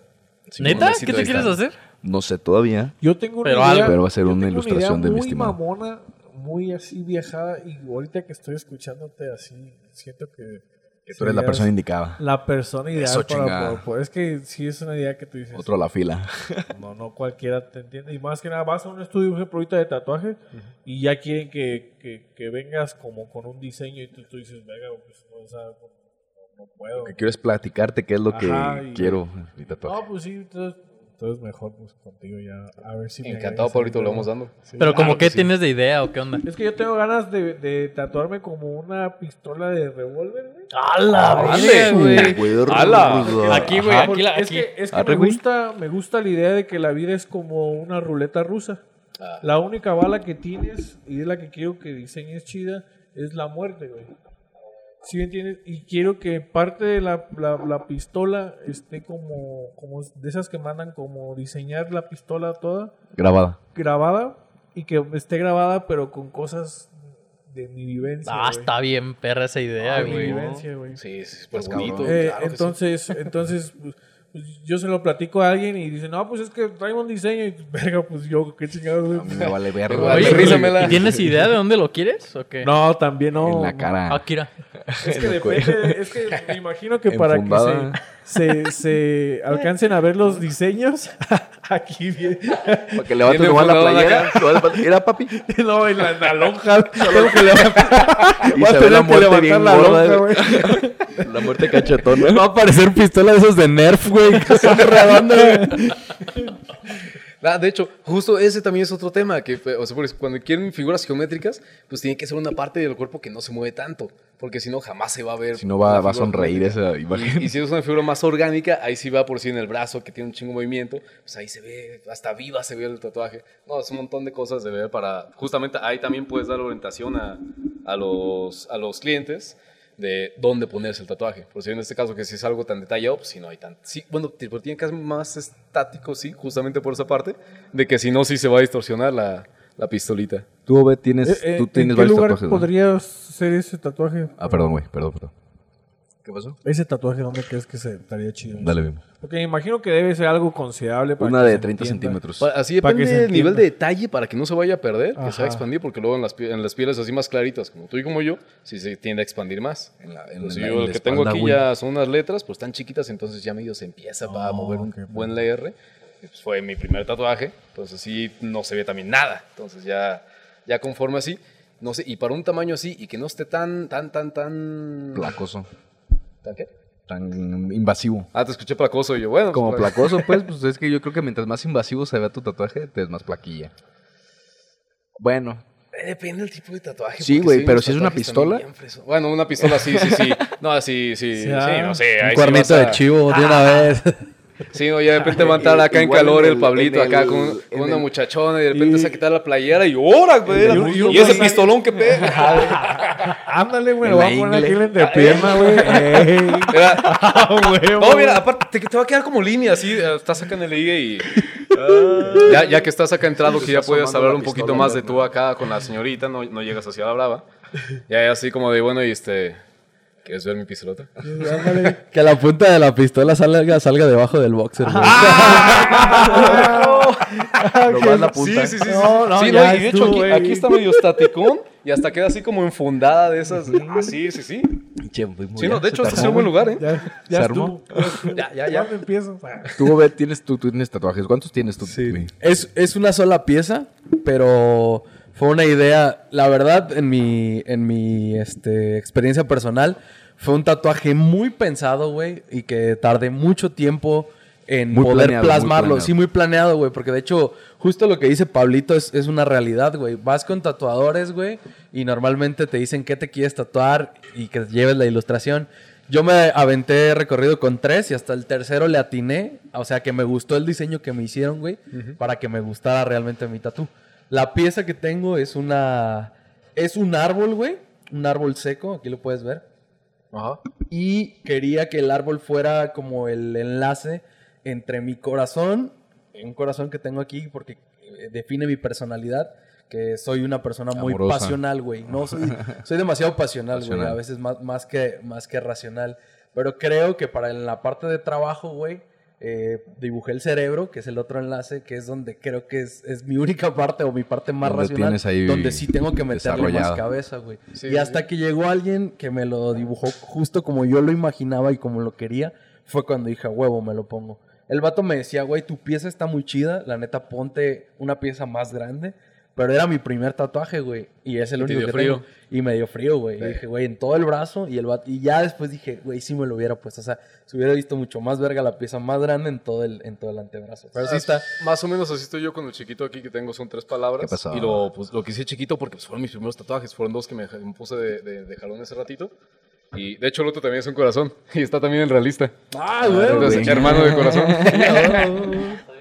¿Neta? ¿Qué te quieres hacer? No sé todavía. Yo tengo una Pero idea. Pero va a ser yo una tengo ilustración idea de mi muy mamona, muy así viajada. Y ahorita que estoy escuchándote así, siento que. Que tú eres la persona indicada. La persona ideal Eso, para poder- poder- Es que sí es una idea que tú dices. Otro a la fila. No, no cualquiera te entiende. Y más que nada, vas a un estudio, por ejemplo, ahorita de tatuaje y ya quieren que, que, que vengas como con un diseño y tú, tú dices, venga, pues no, o sea, no, no puedo. Lo que quiero es platicarte qué es lo que Ajá, y- quiero mi tatuaje. No, pues sí, entonces, entonces mejor pues contigo ya. A ver si me Encantado, Pablito, lo vamos dando. Sí. Pero como qué que sí. tienes de idea o qué onda. Es que yo tengo ganas de, de tatuarme como una pistola de revólver, güey. ¡Hala, ¡Órale! güey! Güey, ¡Hala! Aquí, güey, aquí la- Es que, es que Arre, me, güey. gusta, me gusta la idea de que la vida es como una ruleta rusa. Ah. La única bala que tienes y es la que quiero que diseñes chida es la muerte, güey. ¿Sí me entiendes? Y quiero que parte de la, la, la pistola esté como, como de esas que mandan como diseñar la pistola toda Grabada. grabada y que esté grabada pero con cosas de mi vivencia. Ah, güey. está bien perra esa idea, De mi güey. vivencia, güey. Sí, sí, Pues, bonito. Eh, claro que sí. entonces, entonces pues, pues, yo se lo platico a alguien y dice, no, pues es que traigo un diseño y verga, pues yo, qué chingados. güey? A mí me vale verga. Oye, rízamela. ¿y tienes idea de dónde lo quieres o qué? No, también no. En la cara. Akira. Es que depende, es que me imagino que para que se, se, se alcancen a ver los diseños, aquí viene. Para que levantes Bien nomás la playera. a- Era papi. No, en la, la lonja. Tengo que levantar, Y voy a la tener que muerte levantar bien la lonja, güey. La muerte cachetona. Va a aparecer pistola de esos de Nerf, güey. Que son redondas, güey. Ah, de hecho, justo ese también es otro tema, que o sea, porque cuando quieren figuras geométricas, pues tiene que ser una parte del cuerpo que no se mueve tanto, porque si no jamás se va a ver. Si no va, va a sonreír geométrica. esa imagen. Y, y si es una figura más orgánica, ahí sí va por sí en el brazo, que tiene un chingo movimiento, pues ahí se ve, hasta viva se ve el tatuaje. No, es un montón de cosas de ver para, justamente ahí también puedes dar orientación a, a, los, a los clientes de dónde ponerse el tatuaje. Por si en este caso que si es algo tan detallado, pues si no hay tan... Sí, bueno, t- pero tiene que ser más estático, sí, justamente por esa parte, de que si no, sí se va a distorsionar la, la pistolita. Tú, Obed, tienes, Eh, eh, tú ¿En tienes qué varios lugar tatuajes. ¿no? podría ser ese tatuaje? Ah, perdón, güey. Perdón, perdón. ¿Qué pasó? Ese tatuaje, ¿dónde crees que se estaría chido? Dale, bien. Porque me imagino que debe ser algo considerable para Una que de se 30 entienda. centímetros. Pa- Así Para que depende se del nivel entienda. de detalle para que no se vaya a perder, que se va Ajá. a expandir, porque luego en las, pie- en las pieles así más claritas, como tú y como yo, sí se tiende a expandir más. En la, en Pues la- yo en el la que tengo espalda, aquí güey. ya son unas letras, pues tan chiquitas, entonces ya medio se empieza para Oh, mover un buen LR. Y, pues, fue mi primer tatuaje, entonces sí no se ve también nada. Entonces ya, ya conforme así, no sé, y para un tamaño así y que no esté tan, tan, tan, tan... Placoso. ¿Tan qué? Tan invasivo. Ah, te escuché placoso y yo, bueno. Como pues, placoso, pues, pues es que yo creo que mientras más invasivo se vea tu tatuaje, te es más plaquilla. Bueno, Eh, Depende del tipo de tatuaje. Sí, güey, pero si es una pistola. Bueno, una pistola sí, sí, sí. No, sí, sí, sí, ah, no sé. Un cuernito a- de chivo de una vez. Sí, no, ya de repente va a entrar acá en calor en el, el- Pablito, acá el- con, una el- muchachona y de repente Y- se quita la playera y ¡hora, güey! Y y ese pistolón que pega. Ándale, güey, lo voy a poner aquí en ingle. entrepierna, güey. Ah, No, mira, aparte te, te va a quedar como línea, así, eh, estás acá en el ligue y... Ya, ya que estás acá entrado, que ya puedes hablar la un poquito pistola, más de tú acá con la señorita, no, no llegas hacia la brava. Ya así como de, bueno, y este... ¿Quieres ver mi pistolota? Que la punta de la pistola salga, salga debajo del boxer, güey. lo más la punta. Sí, sí, sí. No, no, sí, ya y de hecho aquí, está medio estaticón y hasta queda así como enfundada de esas. Sí, sí, sí. Che, muy Sí, no, de hecho, te este es un buen lugar, ¿eh? Ya, ya Se armó. estuvo. Ya, ya, ya. ¿Cuándo empiezas? Ah. Tú, tienes, tú, tú tienes tatuajes. ¿Cuántos tienes tú? güey? Es, es una sola pieza, pero fue una idea, la verdad, en mi, en mi este, experiencia personal, fue un tatuaje muy pensado, güey, y que tardé mucho tiempo en Muy poder planeado, plasmarlo. Sí, muy planeado, güey, porque de hecho, justo lo que dice Pablito es, es una realidad, güey. Vas con tatuadores, güey, y normalmente te dicen qué te quieres tatuar y que lleves la ilustración. Yo me aventé recorrido con tres y hasta el tercero le atiné. O sea, que me gustó el diseño que me hicieron, güey, para que me gustara realmente mi tatu. La pieza que tengo es una... Es un árbol, güey. Un árbol seco, aquí lo puedes ver. Ajá. Y quería que el árbol fuera como el enlace entre mi corazón, un corazón que tengo aquí porque eh, define mi personalidad, que soy una persona muy Amorosa. pasional, güey. No, soy, soy demasiado pasional, güey. A veces más, más, que, más que racional. Pero creo que para en la parte de trabajo, güey, eh, dibujé el cerebro, que es el otro enlace, que es donde creo que es, es mi única parte o mi parte más racional, ahí donde sí tengo que meterle más cabeza, güey. Sí, y sí, hasta que llegó alguien que me lo dibujó justo como yo lo imaginaba y como lo quería, fue cuando dije, "A huevo, me lo pongo. El vato me decía, güey, tu pieza está muy chida, la neta, ponte una pieza más grande. Pero era mi primer tatuaje, güey. Y es el ¿Y te único dio que frío? tengo. Y me dio frío, güey. Y dije, güey, en todo el brazo. Y el vato- y ya después dije, güey, sí me lo hubiera puesto. O sea, se hubiera visto mucho más verga la pieza más grande en todo el, en todo el antebrazo. Pero sí está. Más o menos así estoy yo con el chiquito aquí que tengo, son tres palabras. ¿Qué pasó? Y lo, pues, lo que hice chiquito porque pues, fueron mis primeros tatuajes, fueron dos que me, me puse de, de, de jalón ese ratito. Y de hecho el otro también es un corazón y está también en realista. ¡Ah, güey! Entonces, güey. hermano de corazón.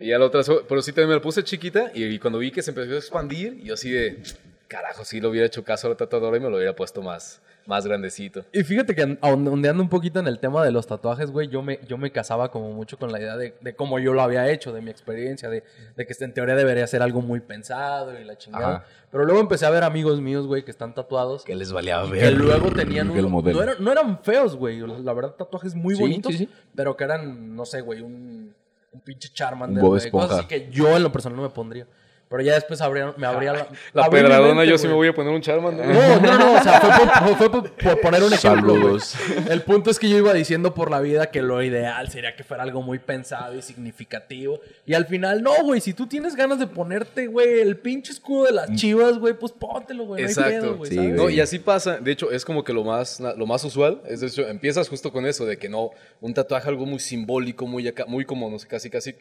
y ya la otra, pero sí también me la puse chiquita y, y cuando vi que se empezó a expandir, yo así de, carajo, si lo hubiera hecho caso al tatuador y me lo hubiera puesto más, más grandecito. Y fíjate que ondeando un poquito en el tema de los tatuajes, güey, yo me, yo me casaba como mucho con la idea de, de cómo yo lo había hecho, de mi experiencia, de, de que en teoría debería ser algo muy pensado y la chingada. Ajá. Pero luego empecé a ver amigos míos, güey, que están tatuados. Que les valía que ver. luego tenían un, no, eran, no eran feos, güey. La verdad, tatuajes muy Sí, bonitos. sí, sí. Pero que eran, no sé, güey, un, un pinche Charmander. Güey, cosas así que yo en lo personal no me pondría. Pero ya después abría- me abría la. La pedradona, mente, yo sí me voy a poner un Charmander. No, no, no, o sea, fue por, fue por- por poner un ejemplo. Saludos. El punto es que yo iba diciendo por la vida que lo ideal sería que fuera algo muy pensado y significativo. Y al final, no, güey, si tú tienes ganas de ponerte, güey, el pinche escudo de las chivas, güey, pues póntelo, güey. No hay Exacto. güey. No, y así pasa. De hecho, es como que lo más, lo más usual. Es de hecho, empiezas justo con eso, de que no, un tatuaje algo muy simbólico, muy acá, muy como, no sé, casi, casi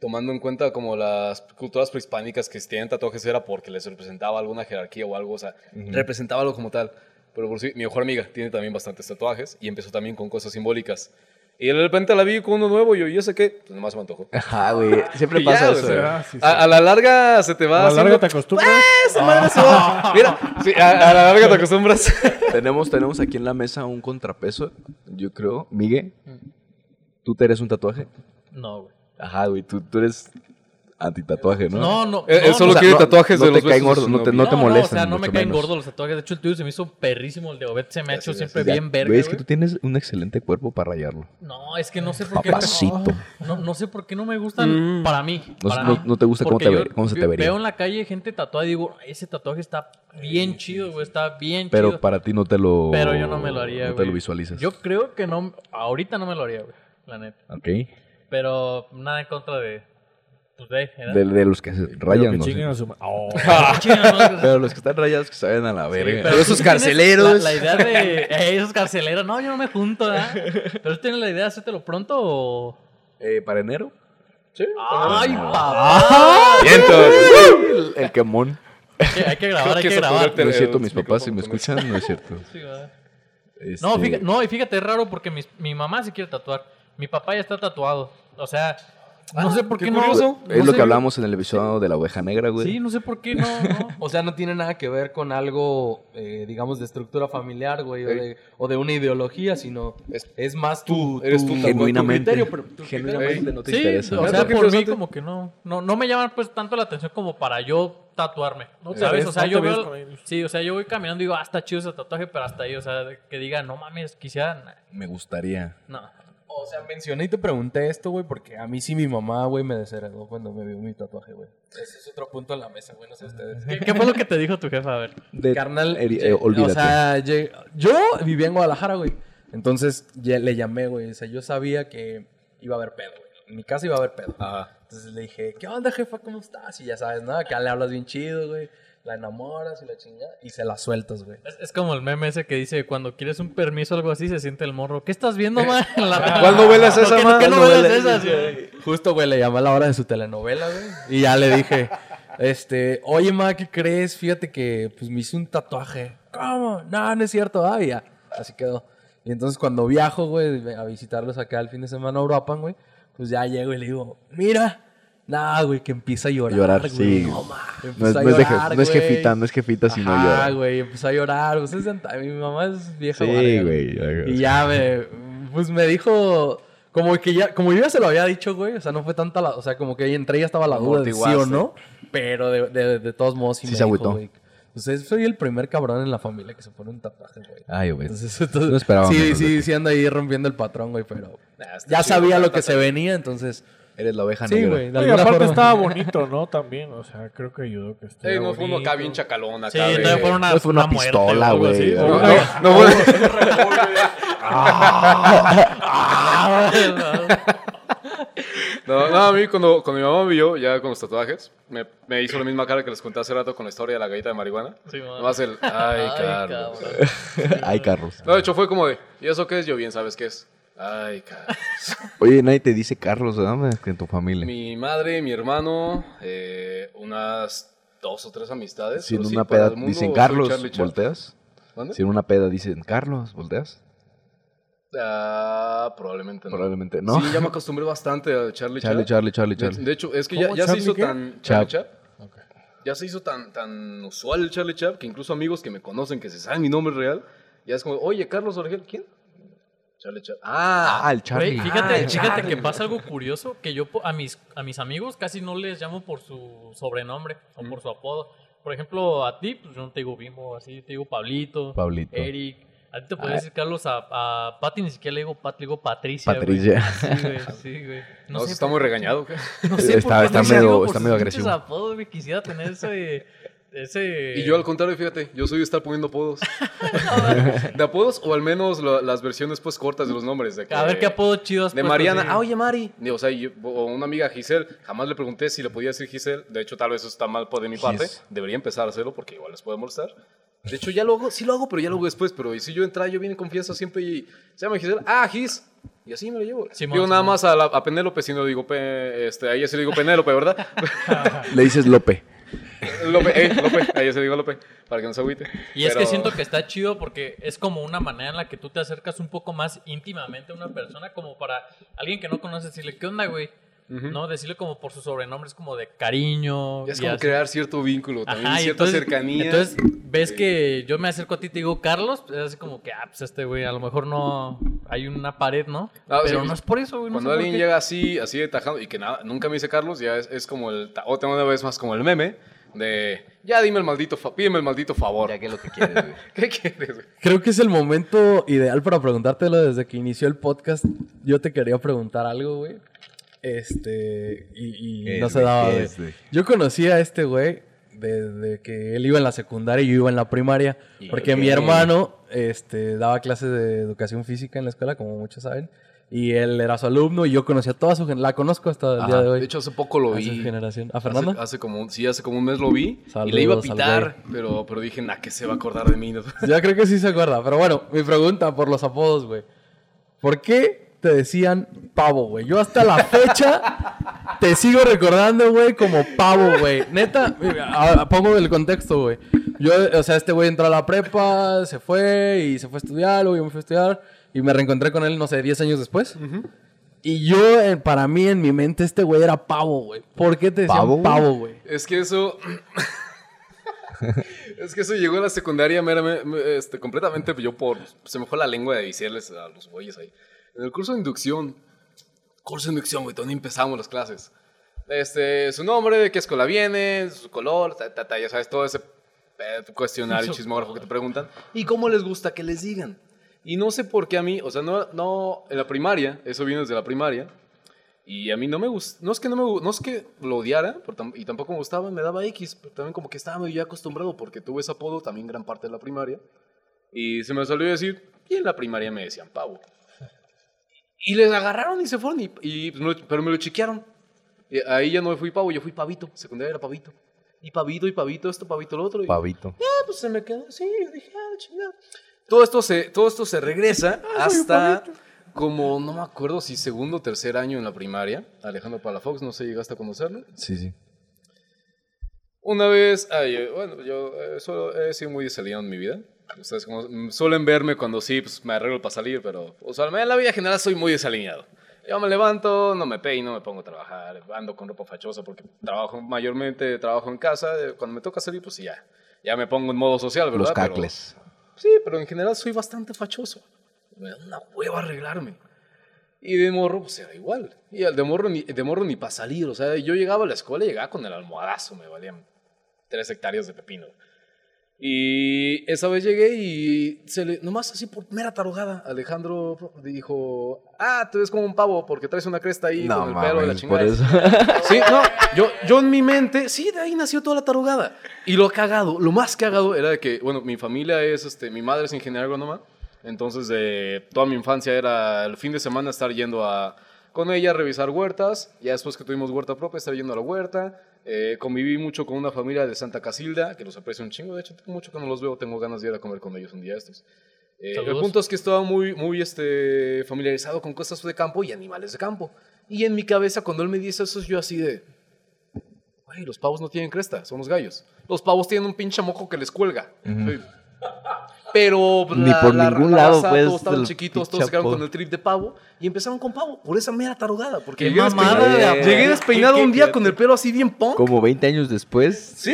tomando en cuenta como las culturas prehispánicas que tienen tatuajes era porque les representaba alguna jerarquía o algo, o sea, representaba algo como tal. Pero por sí, mi mejor amiga tiene también bastantes tatuajes y empezó también con cosas simbólicas. Y de repente la vi con uno nuevo y yo, ¿y ese qué? Pues nomás se me antojó. Ajá, güey. Siempre Y pasa ya, eso. o sea, güey. Ah, sí, sí. A, a la larga se te va A la larga te acostumbras. esa madre se va. Mira, sí, a, a la larga te acostumbras. tenemos, tenemos aquí en la mesa un contrapeso, yo creo. Miguel, ¿tú te eres un tatuaje? No, güey. Ajá, güey. Tú, tú eres antitatuaje, ¿no? No, no. Eh, no, él no, solo O sea, quiere no- tatuajes no de te los caen besos su no te- no te molestan, o sea, no me caen gordos los tatuajes. De hecho, el tuyo se me hizo perrísimo. El de Obed se me ha hecho Gracias, siempre gracias. bien verga. Güey, es que tú tienes un excelente cuerpo para rayarlo. No, es que no sé por qué. Papacito. No, no sé por qué no me gustan para mí. No- para no- mí. no te gusta cómo te ve- cómo se te ve- vería. Veo en la calle gente tatuada y digo, ese tatuaje está bien chido, güey. Está bien Pero chido. para ti no te lo. Pero yo no me lo haría, No güey. te lo visualizas. Yo creo que no. Ahorita no me lo haría, güey. La neta. Ok. Pero nada en contra de. Pues de. ¿era? De, de los que se rayan, que no sé. chinguen a su ma- Oh. Chinga, Pero los que están rayados que se vayan a la verga. Pero esos carceleros. La, la idea de. eh, esos carceleros. No, yo no me junto, ¿verdad? Pero tú tienes la idea de hacértelo pronto o. Eh, ¿Para enero? ¡Ay, papá! Vientos. El, el quemón. Hay que, grabar, hay que grabar. No es cierto, mis papás, si me escuchan, no es cierto. Sí. Este, No, fíjate, no, y fíjate, es raro porque mi, mi mamá se quiere tatuar. Mi papá ya está tatuado. O sea, no sé por qué, qué no. curioso. no Es lo sé- que hablamos en el episodio de la oveja negra, güey. Sí, no sé por qué no. no. O sea, no tiene nada que ver con algo, eh, digamos, de estructura familiar, güey, o de, o de una ideología, sino Es- es, más tu, eres tu- tú, tu Genuinamente. criterio, pero tu genuinamente no te Sí, interesa. o sea, por mí como que no, no. No me llaman pues tanto la atención como para yo tatuarme. No ¿Sabes? o sea, yo veo. Sí, o sea, yo voy caminando y digo, ah, está chido ese tatuaje, pero hasta ahí, o sea, que diga, no mames, quisiera. Me gustaría. No. O sea, mencioné y te pregunté esto, güey, porque a mí sí mi mamá, güey, me desheredó cuando me vio mi tatuaje, güey. Ese es otro punto en la mesa, güey, no sé ustedes. ¿Qué, qué fue lo que te dijo tu jefa? A ver. De- Carnal, lle- eh, olvídate. O sea, yo vivía en Guadalajara, güey. Entonces le llamé, güey. O sea, yo sabía que iba a haber pedo, güey. En mi casa iba a haber pedo. Ajá. Entonces le dije, ¿qué onda, jefa? ¿Cómo estás? Y ya sabes, ¿no? Acá le hablas bien chido, güey. La enamoras y la chingada. Y se la sueltas, güey. Es, es como el meme ese que dice, cuando quieres un permiso o algo así, se siente el morro. ¿Qué estás viendo, man? En la- ¿Cuál novela es esa, ¿Qué, man? ¿Qué ¿Cuál novela novela es esa? Justo, güey, le llamé a la hora de su telenovela, güey. Y ya le dije, este, oye, ma, ¿qué crees? Fíjate que, pues, me hice un tatuaje. ¿Cómo? No, no es cierto. Ah, ya. Así quedó. Y entonces cuando viajo, güey, a visitarlos acá el fin de semana a Uruapan, güey, pues ya llego y le digo, mira. Nah, güey, que empieza a llorar, Llorar, güey. sí. No, ma, No empieza es, a no es de je- llorar, no es jefita, no es jefita si no Ajá, llora. güey, empezó a llorar. Pues es mi mamá es vieja. Sí, güey. y ya me, pues me dijo, como que ya, como yo ya se lo había dicho, güey, o sea, no fue tanta la, o sea, como que ahí entre ella estaba la duda de sí o no, pero de, de, de todos modos sí, Sí me se dijo, agüitó. güey. Pues soy el primer cabrón en la familia que se pone un tatuaje, güey. Ay, güey. Entonces, entonces No esperaba sí, sí, sí anda ahí rompiendo el patrón, güey, pero Nah, ya chido, sabía lo que se venía, entonces Eres la oveja sí, negra. güey, de No, y aparte forma. estaba bonito, ¿no? También, o sea, creo que ayudó que esté. Sí, no fue uno acá bien chacalón acá. Sí, fue una, No fue una muerte pistola, güey. No, No, Una- no, no fue- No, no, a mí cuando, cuando mi mamá me vio ya con los tatuajes, me, me hizo la misma cara que les conté hace rato con la historia de la galleta de marihuana. Sí. Nomás el, ay, Carlos. cabrón. Ay, Carlos. No, de hecho fue como de, ¿y eso qué es? Yo bien sabes qué es. Ay, Carlos. Oye, nadie te dice Carlos, ¿verdad? En tu familia. Mi madre, mi hermano, eh, unas dos o tres amistades. Si en sí, una peda mundo dicen Carlos, Charlie Charlie. ¿volteas? ¿Mande? Si en una peda dicen Carlos, ¿volteas? Ah, probablemente no. Probablemente no. Sí, ya me acostumbré bastante a Charlie Charlie, Charlie. Charlie, Charlie, De, Charlie. de hecho, es que ya, ¿Cómo, ya se hizo qué? tan... Chap. Charlie Chap. ya se hizo tan, tan usual el Charlie Chap que incluso amigos que me conocen, que se saben mi nombre real, ya es como, oye, Carlos Orgel, ¿quién? Charlie. Ah, Ah, el Charlie. Güey, fíjate, Ah, el fíjate Charlie, que pasa algo curioso, que yo a mis, a mis amigos casi no les llamo por su sobrenombre o por su apodo. Por ejemplo, a ti, pues yo no te digo Bimbo, así te digo Pablito, Pablito. Eric. A ti te puedes decir Carlos, a, a Pati ni siquiera le digo Pat, le digo Patricia. güey. Patricia. Sí, güey, sí, güey. no, sé está por muy regañado. No sé Está- por está no medio- está medio agresivo. apodos, güey. Quisiera tener ese... ese... Y yo al contrario, fíjate, yo soy de estar poniendo apodos. de apodos o al menos lo- las versiones pues cortas de los nombres. De que- A ver qué apodo chido has De puesto, Mariana, sí. ah, oye Mari. Y, O sea, yo- o una amiga Giselle, jamás le pregunté si le podía decir Giselle. De hecho, tal vez eso está mal por de mi parte. Gis. Debería empezar a hacerlo porque igual les puede molestar. De hecho, ya lo hago, sí lo hago, pero ya lo hago después. Pero si yo entra, yo bien en confianza siempre y se llama Giselle, ah, Gis. Y así me lo llevo. Digo nada más a, la- a Penélope, si no digo, pe- este, a ella sí le digo Penélope, ¿verdad? Le dices Lope. Lope, eh, Lope, a ella se digo Lope, para que no se agüite. Y es que siento que está chido porque es como una manera en la que tú te acercas un poco más íntimamente a una persona, como para alguien que no conoces, decirle, ¿qué onda, güey? ¿No? Decirle como por su sobrenombre, es como de cariño. Es y como así. crear cierto vínculo, también Ajá, cierta entonces- cercanía. Entonces, ves que yo me acerco a ti y te digo, Carlos, pues es así como que, ah, pues este güey, a lo mejor no hay una pared, ¿no? Ah, Pero sí, no es por eso, güey. no Cuando alguien llega así, así de tajado y que nada, nunca me dice Carlos, ya es, es como el. ta- O tengo una vez más como el meme de. Ya dime el maldito. pídeme el maldito favor. Ya que lo que quieres, güey. ¿Qué quieres, güey? Creo que es el momento ideal para preguntártelo desde que inició el podcast. Yo te quería preguntar algo, güey. Este. Y, y ¿Qué no se daba, ¿Qué güey. es, güey? Yo conocí a este güey desde que él iba en la secundaria y yo iba en la primaria. Porque mi hermano este, daba clases de educación física en la escuela, como muchos saben. Y él era su alumno y yo conocía a toda su gen- La conozco hasta el día de hoy. De hecho, hace poco lo a vi. su generación. ¿A Hace, Fernando? hace como, un- sí, hace como un mes lo vi y Saludos le iba a pitar, pero, pero dije, nah, que se va a acordar de mí. Ya creo que sí se acuerda. Pero bueno, mi pregunta por los apodos, güey. ¿Por qué te decían pavo, güey? Yo hasta la fecha te sigo recordando, güey, como pavo, güey. Neta, pongo el contexto, güey. Yo, o sea, este güey entró a la prepa, se fue y se fue a estudiar, luego yo me fui a estudiar y me reencontré con él, no sé, 10 años después. Y yo, eh, para mí, en mi mente, este güey era pavo, güey. ¿Por qué te decían ¿Pavo, güey? pavo, güey? Es que eso. es que eso llegó a la secundaria meramente, este, completamente yo por. Se me fue la lengua de decirles a los güeyes ahí. En el curso de inducción. Curso de inducción, güey, donde empezamos las clases. Este, su nombre, de qué escuela viene, su color, ta, ta, ta, ya sabes, todo ese cuestionario Su chismógrafo que te preguntan. Y cómo les gusta que les digan. Y no sé por qué a mí, o sea, no, no, en la primaria, eso viene desde la primaria. Y a mí no me gusta, no es que no me no es que lo odiara, tam- y tampoco me gustaba, me daba X, pero también como que estaba medio ya acostumbrado porque tuve ese apodo también gran parte de la primaria. Y se me salió decir, y en la primaria me decían pavo. Y les agarraron y se fueron, y, y, pues, me lo- pero me lo chequearon. Y ahí ya no fui pavo, yo fui pavito, secundaria era pavito. Y pavito, y pavito, esto, pavito, lo otro. y- Pavito. Ah, pues se me quedó así, yo dije, ah, chingada. Todo esto se, todo esto se regresa hasta como, no me acuerdo si segundo o tercer año en la primaria. Alejandro Palafox, no sé, llegaste a conocerlo. Sí, sí. Una vez, ay, eh, bueno, yo eh, solo he sido muy desaliado en mi vida. Ustedes como, mm, suelen verme cuando sí, pues me arreglo para salir, pero usualmente en la vida general soy muy desalineado. Yo me levanto, no me peino, me pongo a trabajar, ando con ropa fachosa porque trabajo mayormente, trabajo en casa. eh, Cuando me toca salir, pues sí, ya, ya me pongo en modo social, ¿verdad? Los Pero- cacles. Sí, pero en general soy bastante fachoso. Me da una hueva arreglarme. Y de morro, pues era igual. Y de morro ni, de morro ni para salir. O sea, yo llegaba a la escuela y llegaba con el almohadazo. Me valían tres hectáreas de pepino. Y esa vez llegué y se le, nomás así por mera tarugada, Alejandro dijo, ah, te ves como un pavo porque traes una cresta ahí No con el pelo de la mames, por chingada. eso. Sí, no, yo, yo en mi mente, sí, de ahí nació toda la tarugada. Y lo cagado, lo más cagado era de que, bueno, mi familia es, este, mi madre es ingeniera agrónoma, entonces eh, toda mi infancia era el fin de semana estar yendo a, con ella a revisar huertas, ya después que tuvimos huerta propia, estar yendo a la huerta, eh, conviví mucho con una familia de Santa Casilda, que los aprecio un chingo, de hecho, tengo mucho que no los veo, tengo ganas de ir a comer con ellos un día estos. Eh, el punto es que estaba muy, muy este, familiarizado con cosas de campo y animales de campo. Y en mi cabeza, cuando él me dice eso, yo así de... Güey, los pavos no tienen cresta, son los gallos. Los pavos tienen un pinche moco que les cuelga. Sí. Pero Ni la, por la- ningún la lado, raza, pues, todos estaban chiquitos, todos se quedaron con el trip de pavo y empezaron con pavo, por esa mera tarugada. Porque llegué mamada despeinado, de apodo. llegué despeinado ¿Qué- un qué- día con el pelo así bien punk. Como 20 años después. Sí,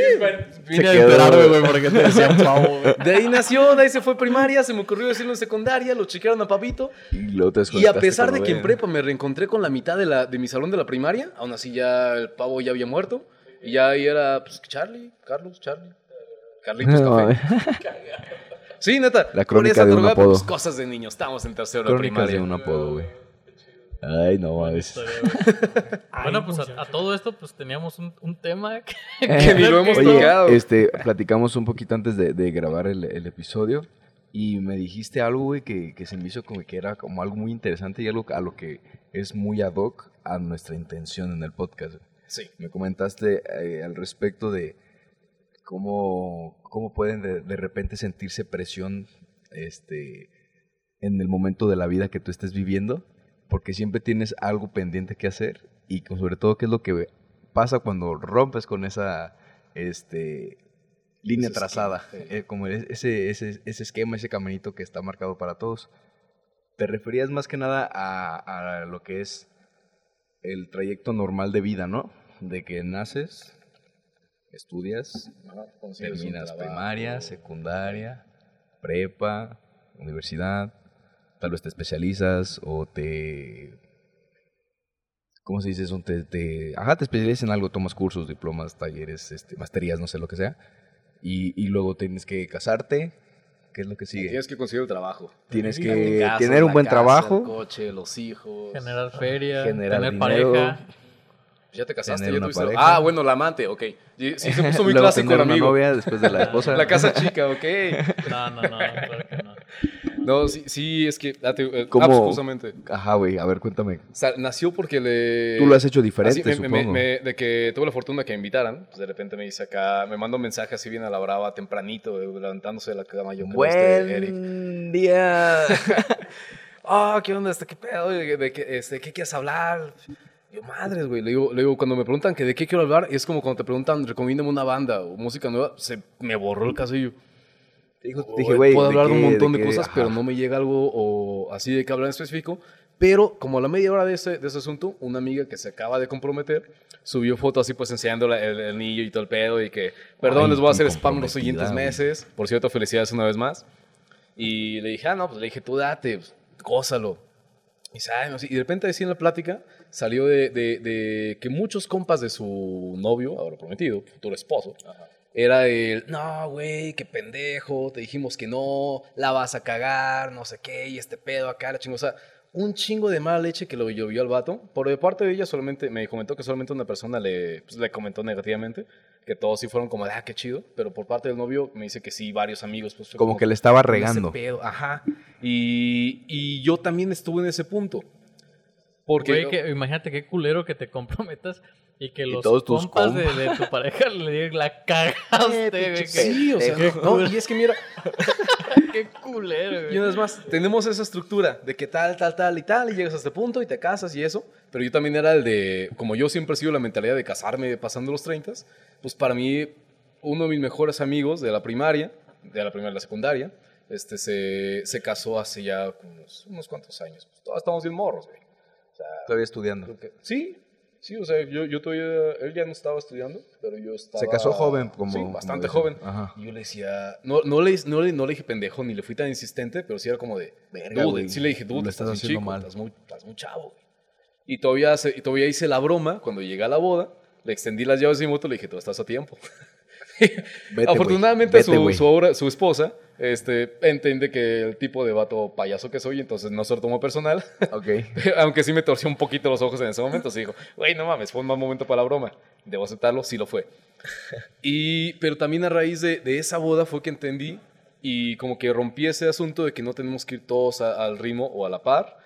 Vine a enterarme, güey, porque te decían pavo, güey. de ahí nació, de ahí se fue primaria, se me ocurrió decirlo en secundaria, lo chequearon a Papito. Y, luego te Y a pesar de que en prepa me reencontré con la mitad de, la, de mi salón de la primaria, aún así ya el pavo ya había muerto. Y ya ahí era pues, Charlie, Carlos, Charlie. Carlitos No, Café. Sí, neta. La crónica de un drogada, apodo. pues, cosas de niños. Estábamos en tercero de primaria. de un apodo, güey. Ay, no mames. Bueno, pues a, a todo esto, pues teníamos un, un tema que, Que ni lo hemos Oye, tocado. este, platicamos un poquito antes de, de grabar el, el episodio y me dijiste algo, güey, que, que se me hizo como que era como algo muy interesante y algo a lo que es muy ad hoc a nuestra intención en el podcast. Sí. Me comentaste eh, al respecto de cómo, cómo pueden de, de repente sentirse presión este, en el momento de la vida que tú estés viviendo, porque siempre tienes algo pendiente que hacer y con- sobre todo qué es lo que pasa cuando rompes con esa este, línea Ese trazada, esquema, sí. eh, como e- ese, ese, ese esquema, ese caminito que está marcado para todos. Te referías más que nada a, a lo que es el trayecto normal de vida, ¿no? De que naces, estudias, Ajá, un terminas primaria, secundaria, prepa, universidad, tal vez te especializas o te... ¿Cómo se dice eso? Te, te, ajá, te especializas en algo, tomas cursos, diplomas, talleres, este, masterías, no sé lo que sea. Y, y luego tienes que casarte. ¿Qué es lo que sigue? Tienes que conseguir el trabajo. Tienes que casas, tener un buen casa, trabajo. El coche, los hijos. generar feria, Generar tener dinero. pareja. ¿Ya te casaste? ¿Ya tuviste- pareja. Ah, bueno, la amante, ok. Sí, se puso muy clásico el amigo. novia después de la esposa. La casa chica, ok. No, no, no, claro que no. No, sí, sí es que. eh, ¿Cómo? pues. Ajá, güey, a ver, cuéntame. O sea, nació porque le. Tú lo has hecho diferente, Así, me- supongo. me- de que tuve la fortuna que me invitaran. Pues de repente me dice acá, me manda un mensaje así bien a la brava, tempranito, eh, levantándose de la cama. Yo este, Eric. Buen día. Ah, ¿qué onda? Este, ¿Qué pedo? ¿De, de qué, este, ¿qué quieres hablar? Yo, madres, güey. Le digo, le digo, cuando me preguntan que de qué quiero hablar, es como cuando te preguntan, recomiéndame una banda o música nueva, se me borró el casillo. Oye, dije, güey. puedo hablar de un montón de, qué? cosas, pero no me llega algo o así de que hablar en específico. Pero como a la media hora de ese, de ese asunto, una amiga que se acaba de comprometer subió fotos así pues enseñando el, el anillo y todo el pedo y que, perdón, Ay, les voy a hacer spam los siguientes meses. Por cierto, felicidades una vez más. Y le dije, ah, no, pues le dije, tú date, pues, gózalo. Y, dice, "Ay, no sé", y de repente así en la plática salió de, de- de que muchos compas de su novio, ahora prometido, futuro esposo, era el, no, güey, qué pendejo, te dijimos que no, la vas a cagar, no sé qué, y este pedo acá, la chingo. O sea, un chingo de mala leche que lo llovió al vato. Por de parte de ella solamente, me comentó que solamente una persona le, pues, le comentó negativamente, que todos sí fueron como, de, ah, qué chido. Pero por parte del novio me dice que sí, varios amigos, pues fue Como que le estaba con ese regando. pedo, Ajá. Y, y yo también estuve en ese punto. Porque... Güey, que, imagínate qué culero que te comprometas y que los todos tus compas de, de tu pareja le digan la cagaste, güey. Sí, o sea, no, y es que mira, Qué culero, güey. Y una vez más, tenemos esa estructura de que tal, tal, tal y tal, y llegas a este punto y te casas y eso. Pero yo también era el de, como yo siempre he sido la mentalidad de casarme pasando los 30, pues para mí, uno de mis mejores amigos de la primaria, de la primaria y la secundaria, este, se, se casó hace ya unos, unos cuantos años. Pues todos estamos bien morros, güey. Sea, Todavía estudiando. que- sí, sí, o sea, yo, yo todavía, él ya no estaba estudiando, pero yo estaba... Se casó joven, como. Sí, como bastante dicen. joven. Ajá. Y yo le decía, no, no, le, no, le, no le dije pendejo ni le fui tan insistente, pero sí era como de, Verga, dude, sí le dije, dude, estás, estás chico, mal. Estás, muy, estás muy chavo. güey". Y todavía, se- y todavía hice la broma cuando llegué a la boda, le extendí las llaves de mi moto, le dije, tú estás a tiempo. Vete, Afortunadamente vete, su, su, obra- su esposa este, entiende que el tipo de vato payaso que soy, entonces no se lo tomó personal. Ok. Aunque sí me torció un poquito los ojos en ese momento, sí dijo, güey, no mames, fue un mal momento para la broma. Debo aceptarlo, sí lo fue. Y, pero también a raíz de, de esa boda fue que entendí y como que rompí ese asunto de que no tenemos que ir todos a- al ritmo o a la par.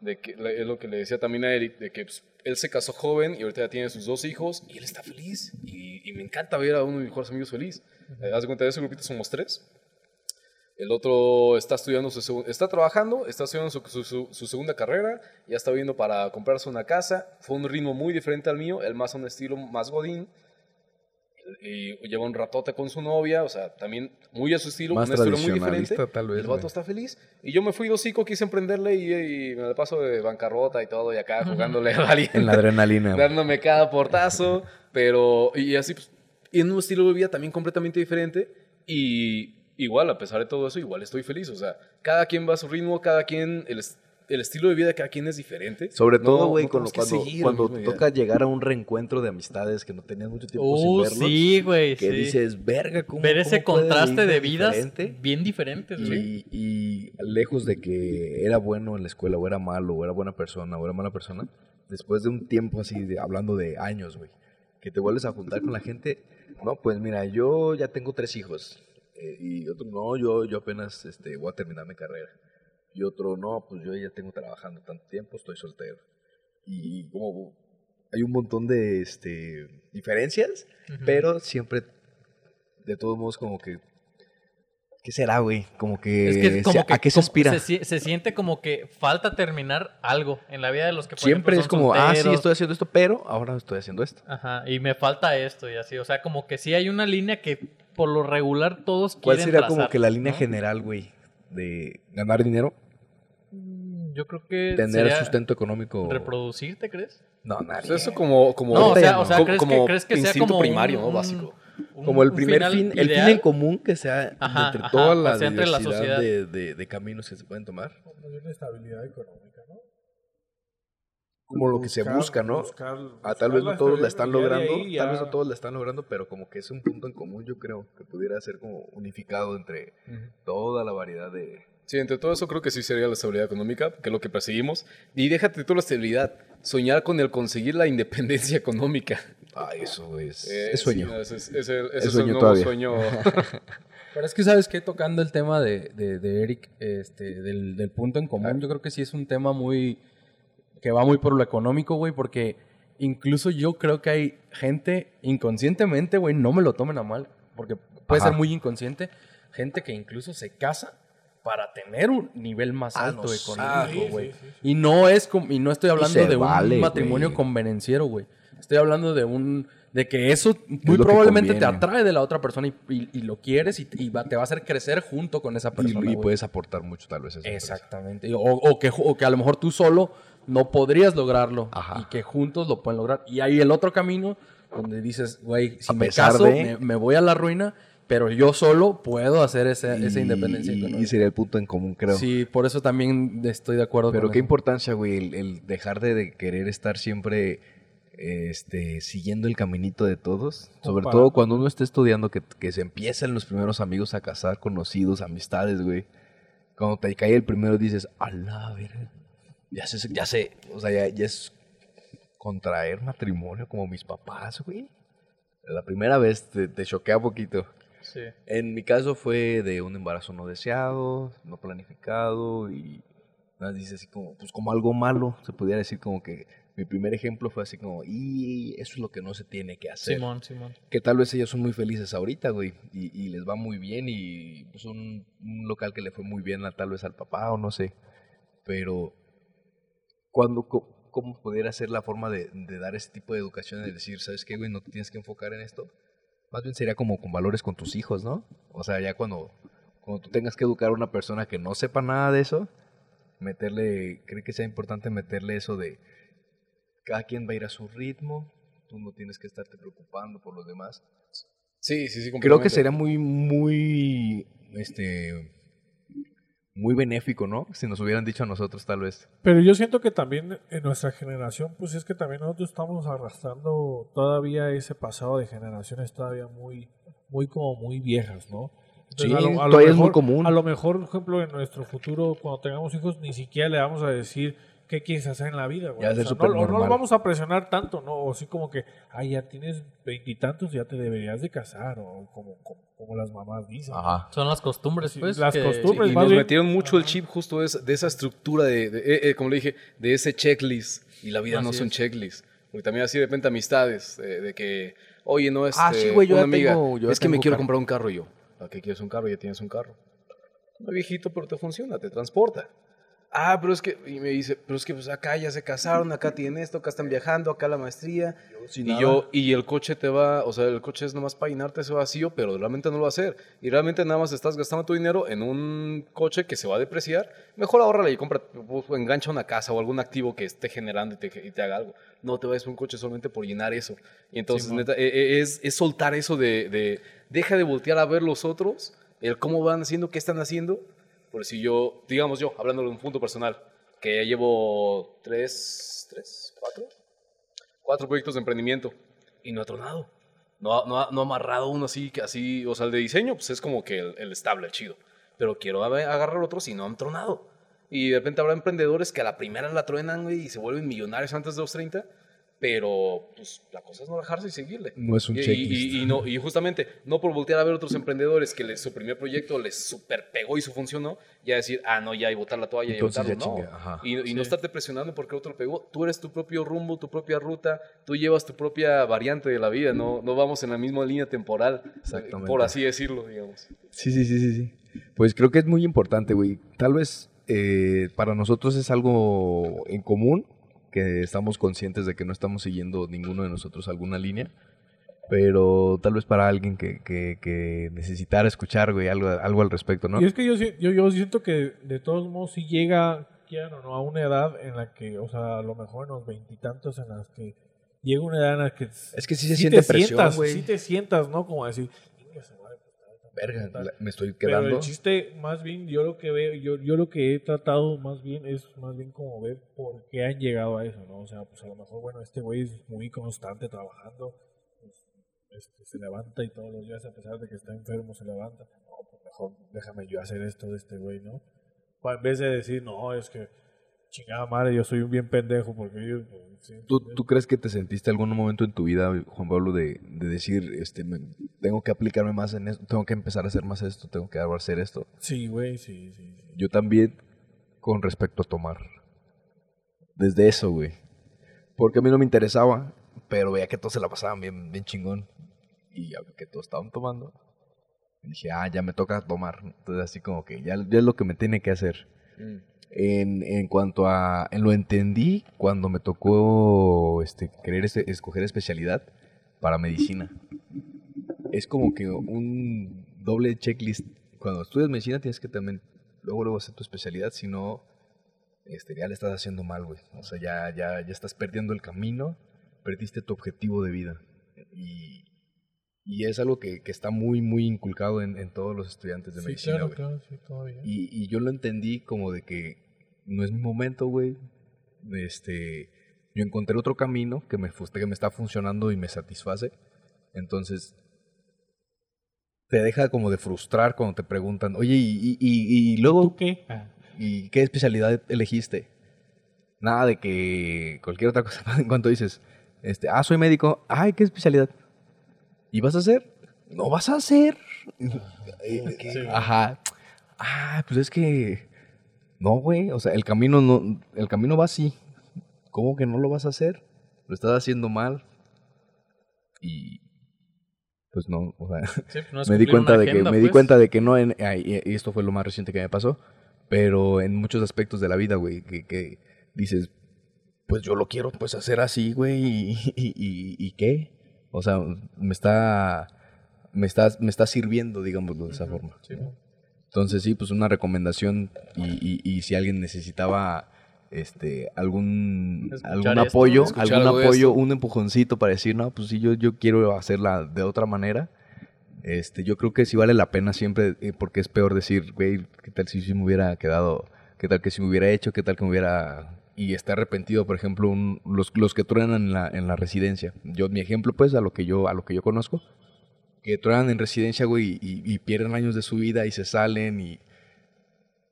De que, es lo que le decía también a Eric, de que pues, él se casó joven y ahorita ya tiene sus dos hijos y él está feliz. Y, y me encanta ver a uno de mis mejores amigos feliz. Eh, haz de cuenta, de ese grupito somos tres. El otro está estudiando, su está trabajando, está estudiando su, su- su- su segunda carrera, ya está viendo para comprarse una casa. Fue un ritmo muy diferente al mío, el más a un estilo más godín. y lleva un ratote con su novia, o sea, también muy a su estilo, Más un estilo muy diferente. tal vez, el vato está feliz. Y yo me fui de hocico, quise emprenderle y, y me la paso de bancarrota y todo, y acá jugándole a alguien. En la adrenalina. dándome cada portazo, pero y así pues, y en un estilo de vida también completamente diferente y igual a pesar de todo eso igual estoy feliz, o sea, cada quien va a su ritmo, cada quien el, el estilo de vida de cada quien es diferente. Sobre No- todo, güey, no cuando, tenemos que cuando, cuando toca llegar a un reencuentro de amistades que no tenías mucho tiempo Uh, sin verlos. sí, güey. que sí. dices, verga, ¿cómo Ver ese cómo contraste de vidas diferente? bien diferentes, güey. Y, y lejos de que era bueno en la escuela, o era malo, o era buena persona, o era mala persona, después de un tiempo así, de- hablando de años, güey, que te vuelves a juntar con la gente, no, pues mira, yo ya tengo tres hijos, eh, y otro, no, yo, yo apenas este, voy a terminar mi carrera, y otro, no, pues yo ya tengo trabajando tanto tiempo, estoy soltero. Y como hay un montón de este, diferencias, pero siempre, de todos modos, como que. ¿Qué será, güey? Como que. Es que como se- que ¿A qué se aspira? Se, si- se siente como que falta terminar algo en la vida de los que por Siempre ejemplo, es como, ah, sí, estoy haciendo esto, pero ahora estoy haciendo esto. Ajá, y me falta esto y así. O sea, como que sí hay una línea que por lo regular todos ¿Cuál quieren sería como que la línea ¿no? general, güey? De ganar dinero, Mm, Yo creo que tener sería sustento económico. reproducirte, ¿crees? No, O nadie. sea, eso como como No, o sea, no. o sea, como- ¿crees, como que, ¿crees que sea como un- primario, ¿no? un- Básico. Un- como el primer final fin, el fin en común que sea Ajá, entre ajá, toda o la sea, entre la diversidad sociedad. de, de- de caminos que se pueden tomar. Como de una estabilidad económica, ¿no? Como lo que se busca, ¿no? buscar- Ah, tal vez no todos la están ya logrando, tal vez no todos la están logrando, pero como que es un punto en común, yo creo, que pudiera ser como unificado entre toda la variedad de... Sí, entre todo eso creo que sí sería la estabilidad económica, que es lo que perseguimos. Y déjate tú la estabilidad, soñar con el conseguir la independencia económica. Ah, eso es, Eh, es sueño. sí, ese es, ese- ese Es es sueño el nuevo todavía. sueño. Pero es que, ¿sabes qué? Tocando el tema de, de, de Eric, este, del, del punto en común, yo creo que sí es un tema muy... que va muy por lo económico, güey, porque incluso yo creo que hay gente inconscientemente, güey, no me lo tomen a mal, porque puede Ajá. ser muy inconsciente, gente que incluso se casa para tener un nivel más alto sí, económico, sí, güey. sí, sí. Y no es y no estoy hablando de un vale, matrimonio güey. convenenciero, güey. Estoy hablando de un de que eso muy que probablemente te atrae de la otra persona y, y- y lo quieres y, y va- te va a hacer crecer junto con esa persona. y puedes aportar mucho tal vez. a esa. Exactamente. O, o que, o que a lo mejor tú solo no podrías lograrlo Ajá. y que juntos lo pueden lograr. Y hay el otro camino donde dices, güey, si me caso, de- me, me voy a la ruina, pero yo solo puedo hacer esa, esa Y- independencia y, económica. sería el punto en común, creo. Sí, por eso también estoy de acuerdo Pero con qué eso. importancia, güey, el, el dejar de, de querer estar siempre este, siguiendo el caminito de todos. Sobre todo cuando uno está estudiando, que, que se empiezan los primeros amigos a casar, conocidos, amistades, güey. Cuando te cae el primero dices, a la verga. Ya sé, ya sé, o sea, ya, ya es contraer matrimonio como mis papás, güey. La primera vez te, te choquea poquito. Sí. En mi caso fue de un embarazo no deseado, no planificado y nada, dice así como, pues como algo malo, se pudiera decir como que mi primer ejemplo fue así como, y eso es lo que no se tiene que hacer. Simón, Simón. Que tal vez ellos son muy felices ahorita, güey, y, y les va muy bien y pues un, un local que le fue muy bien a, tal vez al papá o no sé, pero cuando, ¿cómo pudiera ser la forma de, de dar ese tipo de educación de decir, sabes qué, güey, no te tienes que enfocar en esto? Más bien sería como con valores con tus hijos, ¿no? O sea, ya cuando, cuando tú tengas que educar a una persona que no sepa nada de eso, meterle, creo que sea importante meterle eso de cada quien va a ir a su ritmo, tú no tienes que estarte preocupando por los demás. Sí, sí, sí. Creo que sería muy, muy, este, muy benéfico, ¿no? Si nos hubieran dicho a nosotros, tal vez. Pero yo siento que también en nuestra generación, pues es que también nosotros estamos arrastrando todavía ese pasado de generaciones todavía muy, muy como muy viejas, ¿no? Sí, todavía es muy común. A lo mejor, por ejemplo, en nuestro futuro, cuando tengamos hijos, ni siquiera le vamos a decir qué quieres hacer en la vida, güey. Ya O sea, no, no lo vamos a presionar tanto, ¿no? O así como que, ay, ya tienes veintitantos, ya te deberías de casar, o como, como, como las mamás dicen. Ajá. Son las costumbres, Sí, pues. las que- costumbres, Y más nos bien- metieron mucho el chip justo de esa, de esa estructura, de, de- eh, eh, como le dije, de ese checklist. Y la vida no Así son es. checklist. Porque también así de repente amistades, de, de que, oye, no, este, Ah, sí, güey, yo una ya amiga, tengo- yo ya es que me quiero carro". comprar un carro y yo. ¿Para qué quieres un carro? Ya tienes un carro. No viejito, pero te funciona, te transporta. Ah, pero es que, y me dice, pero es que pues acá ya se casaron, acá tienen esto, acá están viajando, acá la maestría. y yo, y el coche te va, o sea, el coche es nomás para llenarte ese vacío, pero realmente no lo va a hacer. Y realmente nada más estás gastando tu dinero en un coche que se va a depreciar. Mejor ahorrale y compra, o engancha una casa o algún activo que esté generando y te, y te haga algo. No te vayas a un coche solamente por llenar eso. Y entonces, neta, e- e- es, es soltar eso de, de, deja de voltear a ver los otros, el cómo van haciendo, qué están haciendo. Por si yo, digamos yo, hablando de un punto personal, que ya llevo tres, tres, cuatro, cuatro proyectos de emprendimiento y no ha tronado. No, no, ha- no ha amarrado uno así, que así, o sea, el de diseño, pues es como que el, el estable, el chido. Pero quiero ag- agarrar otros y no han tronado. Y de repente habrá emprendedores que a la primera la truenan, güey, y se vuelven millonarios antes de los 30. Pero, pues, la cosa es no dejarse y seguirle. No es un Y- y- checklist. Y, y no, y justamente, no por voltear a ver otros emprendedores que les, su primer proyecto les super pegó y su funcionó, ya decir, ah, no, ya, y botar la toalla, y botarlo. ya No. ajá. Y, y no estarte presionando porque otro pegó. Tú eres tu propio rumbo, tu propia ruta, tú llevas tu propia variante de la vida, no, no vamos en la misma línea temporal, Exactamente. por así decirlo, digamos. Sí, sí, sí, sí, sí. Pues creo que es muy importante, güey. Tal vez eh, para nosotros es algo en común, que estamos conscientes de que no estamos siguiendo ninguno de nosotros alguna línea, pero tal vez para alguien que, que, que necesitara escuchar, güey, algo, algo al respecto, ¿no? Y es que yo, yo, yo siento que de todos modos si llega, quieran o no, a una edad en la que, o sea, a lo mejor en los veintitantos en las que llega una edad en la que... Es que sí se sí siente te presión, sientas, güey. sí te sientas, ¿no? Como decir, Verga, tal". la- me estoy Pero quedando. el chiste, más bien, yo lo que veo, yo, yo lo que he tratado más bien es más bien como ver por qué han llegado a eso, ¿no? O sea, pues a lo mejor, bueno, este güey es muy constante trabajando, pues, este, se levanta y todos los días, a pesar de que está enfermo, se levanta. No, pues mejor déjame yo hacer esto de este güey, ¿no? En vez de decir, no, es que chingada madre, yo soy un bien pendejo porque yo... pues, sí, ¿Tú, ¿Tú crees que te sentiste algún momento en tu vida, Juan Pablo, de, de decir, este, me- tengo que aplicarme más en esto, tengo que empezar a hacer más esto, tengo que hacer esto? Sí, güey, sí, sí. sí. Yo también con respecto a tomar. Desde eso, güey. Porque a mí no me interesaba, pero veía que todos se la pasaban bien, bien chingón. Y que todos estaban tomando. y dije, ah, ya me toca tomar. Entonces así como que ya, ya es lo que me tiene que hacer. En, en cuanto a... En lo entendí cuando me tocó este, querer este- escoger especialidad para medicina. Es como que un doble checklist. Cuando estudias medicina tienes que también luego luego hacer tu especialidad, si no, este, ya le estás haciendo mal, güey. O sea, ya, ya, ya estás perdiendo el camino, perdiste tu objetivo de vida. Y, y es algo que, que está muy, muy inculcado en, en todos los estudiantes de Sí, medicina, claro, claro, sí, todavía. Y, y yo lo entendí como de que no es mi momento, güey. Este, yo encontré otro camino que me, que me está funcionando y me satisface. Entonces, te deja como de frustrar cuando te preguntan, oye, ¿y, y, y, y luego ¿Tú qué? Ah. ¿Y qué especialidad elegiste? Nada de que cualquier otra cosa. En cuanto dices, este, ah, soy médico, ay, ¿qué especialidad? ¿Y vas a hacer? No vas a hacer. Ajá. Ah, pues es que no, güey, o sea, el camino no el camino va así. ¿Cómo que no lo vas a hacer? Lo estás haciendo mal. Y pues no, o sea, Sí, no me di cuenta de que me di pues. cuenta de que no en, ah, y y esto fue lo más reciente que me pasó pero en muchos aspectos de la vida güey que, que dices pues yo lo quiero pues hacer así güey y, y, y- y qué o sea me está me está me está sirviendo digámoslo de esa forma entonces sí pues una recomendación y, y, y si alguien necesitaba este algún Escuchar algún esto, apoyo algún apoyo un empujoncito para decir no pues sí yo yo quiero hacerla de otra manera este, yo creo que sí vale la pena siempre, eh, porque es peor decir, güey, ¿qué tal si, si me hubiera quedado? ¿Qué tal que si me hubiera hecho? ¿Qué tal que me hubiera... Y está arrepentido, por ejemplo, los, los que truenan en la, en la residencia. Yo, mi ejemplo, pues, a lo que yo, a lo que yo conozco, que truenan en residencia, güey, y, pierden años de su vida y se salen y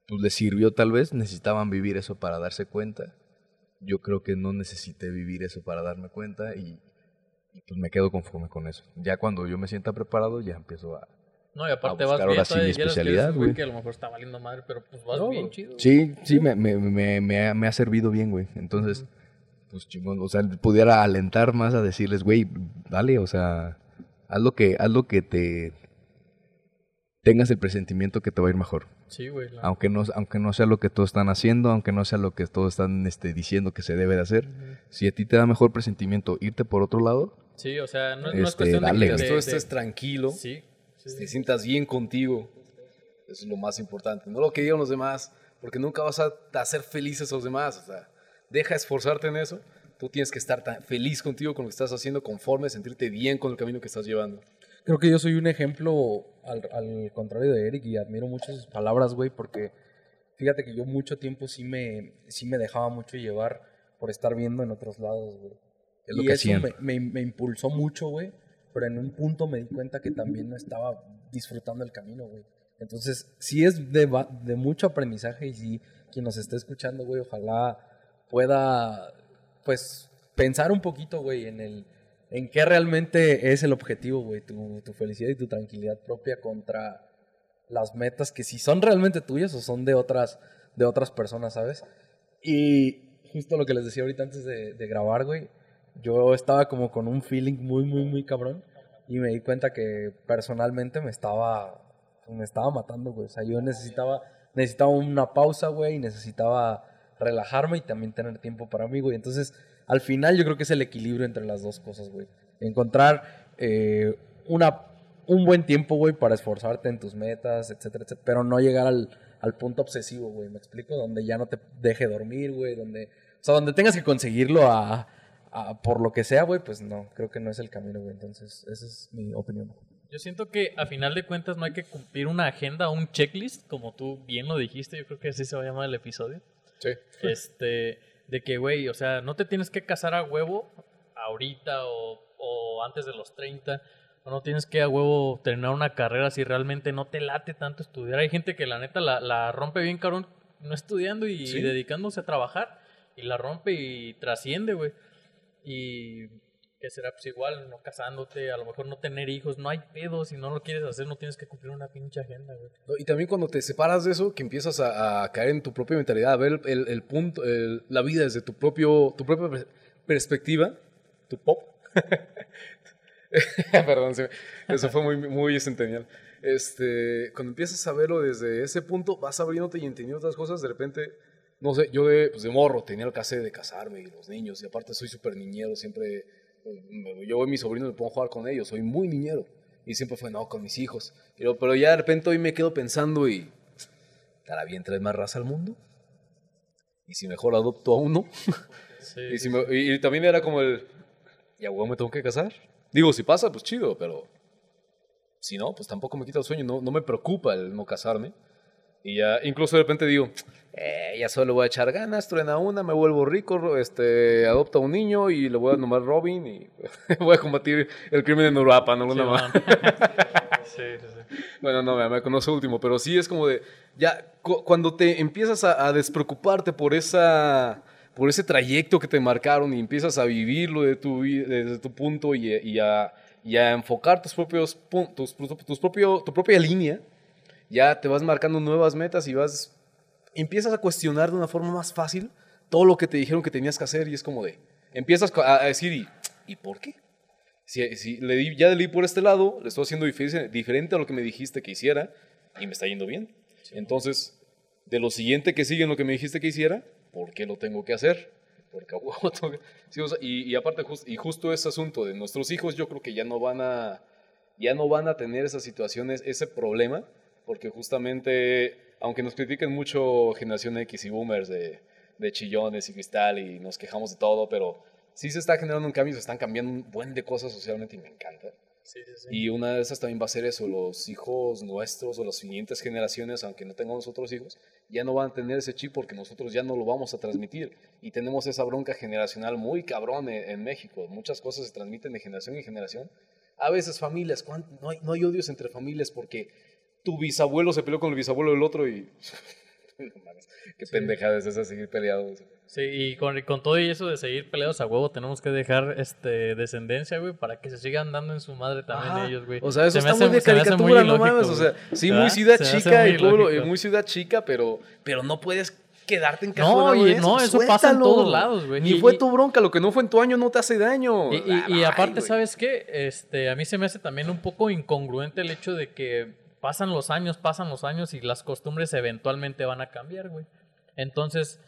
pues les sirvió tal vez, necesitaban vivir eso para darse cuenta. Yo creo que no necesité vivir eso para darme cuenta y, y, pues me quedo conforme con eso. Ya cuando yo me sienta preparado, ya empiezo a... No, y aparte a vas buscar bien, ahora sí mi especialidad, güey que a lo mejor está valiendo madre, pero pues vas No, bien chido. Sí, sí, me, me, me, me ha, me ha servido bien, güey. Entonces, pues chingón, o sea, pudiera alentar más a decirles, güey, dale, o sea, haz lo que, haz lo que te, tengas el presentimiento que te va a ir mejor. Sí, güey. la- Aunque no, aunque no sea lo que todos están haciendo, aunque no sea lo que todos están este, diciendo que se debe de hacer, si a ti te da mejor presentimiento irte por otro lado, Sí, o sea, no, no es Este, cuestión de dale, que... güey. de- tú de- estés tranquilo, Sí, sí, te sientas bien contigo. Eso es lo más importante. No lo que digan los demás, porque nunca vas a hacer felices a los demás. O sea, deja de esforzarte en eso. Tú tienes que estar tan feliz contigo con lo que estás haciendo, conforme, sentirte bien con el camino que estás llevando. Creo que yo soy un ejemplo al, al contrario de Eric y admiro mucho sus palabras, güey, porque fíjate que yo mucho tiempo sí me, sí me dejaba mucho llevar por estar viendo en otros lados, güey. Es lo y que eso me, me, me impulsó mucho, güey, pero en un punto me di cuenta que también no estaba disfrutando el camino, güey. Entonces, sí es de, mucho aprendizaje y sí, quien nos esté escuchando, güey, ojalá pueda, pues, pensar un poquito, güey, en el, en qué realmente es el objetivo, güey, tu, tu felicidad y tu tranquilidad propia contra las metas que si son realmente tuyas o son de otras, de otras personas, ¿sabes? Y justo lo que les decía ahorita antes de, de grabar, güey, yo estaba como con un feeling muy, muy, muy cabrón y me di cuenta que personalmente me estaba, me estaba matando, güey. O sea, yo necesitaba, necesitaba una pausa, güey, y necesitaba relajarme y también tener tiempo para mí, güey. Entonces, al final yo creo que es el equilibrio entre las dos cosas, güey. Encontrar eh, una, un buen tiempo, güey, para esforzarte en tus metas, etcétera, etcétera, pero no llegar al, al punto obsesivo, güey, ¿me explico? Donde ya no te deje dormir, güey, donde, o sea, donde tengas que conseguirlo a, a- por lo que sea, güey, pues no, creo que no es el camino, güey. Entonces, esa es mi opinión. Yo siento que a final de cuentas no hay que cumplir una agenda, un checklist, como tú bien lo dijiste, yo creo que así se va a llamar el episodio. Sí. Este, de que, güey, o sea, no te tienes que casar a huevo ahorita o, o antes de los 30, o no tienes que a huevo terminar una carrera si realmente no te late tanto estudiar. Hay gente que la neta la, la rompe bien, cabrón, no estudiando y Sí. dedicándose a trabajar, y la rompe y trasciende, güey. Y que será pues igual, no casándote, a lo mejor no tener hijos, no hay pedo, si no lo quieres hacer no tienes que cumplir una pinche agenda, güey. Y también cuando te separas de eso, que empiezas a, caer en tu propia mentalidad, a ver el, el- punto, el- la vida desde tu, propio, tu propia per- perspectiva, tu pop. Perdón, eso fue muy, muy centenial. Este, cuando empiezas a verlo desde ese punto, vas abriéndote y entendiendo otras cosas, de repente, no sé, yo de, pues de morro tenía el cassette de casarme y los niños, y aparte soy súper niñero, siempre, me- yo y mis sobrinos me puedo jugar con ellos, soy muy niñero. Y siempre fue, no, con mis hijos. Pero, pero ya de repente hoy me quedo pensando y, ¿estará bien traer más raza al mundo? Y si mejor adopto a uno. Sí, Y, si me- y- y también era como el, ¿ya huevo me tengo que casar? Digo, si pasa, pues chido, pero si no, pues tampoco me quita el sueño, no, no me preocupa el no casarme. Y ya, incluso de repente digo, eh, ya solo voy a echar ganas, truena una, me vuelvo rico, este, adopta un niño y le voy a nombrar Robin y voy a combatir el crimen en Uruapan, alguna Sí, más. sí, sí. Bueno, no, me, me conoce último, pero sí es como de, ya, cu- cuando te empiezas a, a despreocuparte por esa, por ese trayecto que te marcaron y empiezas a vivirlo de tu, desde tu punto y, y a, y a enfocar tus propios pun- tus, tus propio, tu propia línea, ya te vas marcando nuevas metas y vas, empiezas a cuestionar de una forma más fácil todo lo que te dijeron que tenías que hacer y es como de, empiezas a, decir, ¿y, ¿y por qué? Si, si le di, ya le di por este lado, le estoy haciendo dife- diferente a lo que me dijiste que hiciera y me está yendo bien. Entonces, de lo siguiente que sigue en lo que me dijiste que hiciera, ¿por qué lo tengo que hacer? Porque a huevo tengo que- sí, o sea, y, y aparte, y justo ese asunto de nuestros hijos, yo creo que ya no van a, ya no van a tener esas situaciones, ese problema, porque justamente, aunque nos critiquen mucho generación X y boomers de, de chillones y cristal y nos quejamos de todo, pero sí se está generando un cambio, se están cambiando un buen de cosas socialmente y me encanta. Sí, sí, sí. Y una de esas también va a ser eso, los hijos nuestros o las siguientes generaciones, aunque no tengamos otros hijos, ya no van a tener ese chip porque nosotros ya no lo vamos a transmitir. Y tenemos esa bronca generacional muy cabrón en, en México. Muchas cosas se transmiten de generación en generación. A veces familias, ¿cuán- no hay, no hay odios entre familias porque tu bisabuelo se peleó con el bisabuelo del otro y... No mames, Qué pendejada es esa seguir peleados. Sí, y con, y con todo y eso de seguir peleados a huevo, tenemos que dejar este descendencia, güey, para que se sigan dando en su madre también Ajá. ellos, güey. O sea, eso Se me está hace- muy de muy caricatura, no mames. O sea, sí, ¿Verdad? muy ciudad Se chica muy y pueblo, ilógico. eh, muy ciudad chica, pero, pero no puedes quedarte en No, oye, no, eso pasa en todos lados, güey. Ni Y- fue y- tu bronca, lo que no fue en tu año no te hace daño. Y, y- Ah, y ay, aparte, güey. ¿sabes qué? Este, a mí se me hace también un poco incongruente el hecho de que pasan los años, pasan los años y las costumbres eventualmente van a cambiar, güey. Entonces,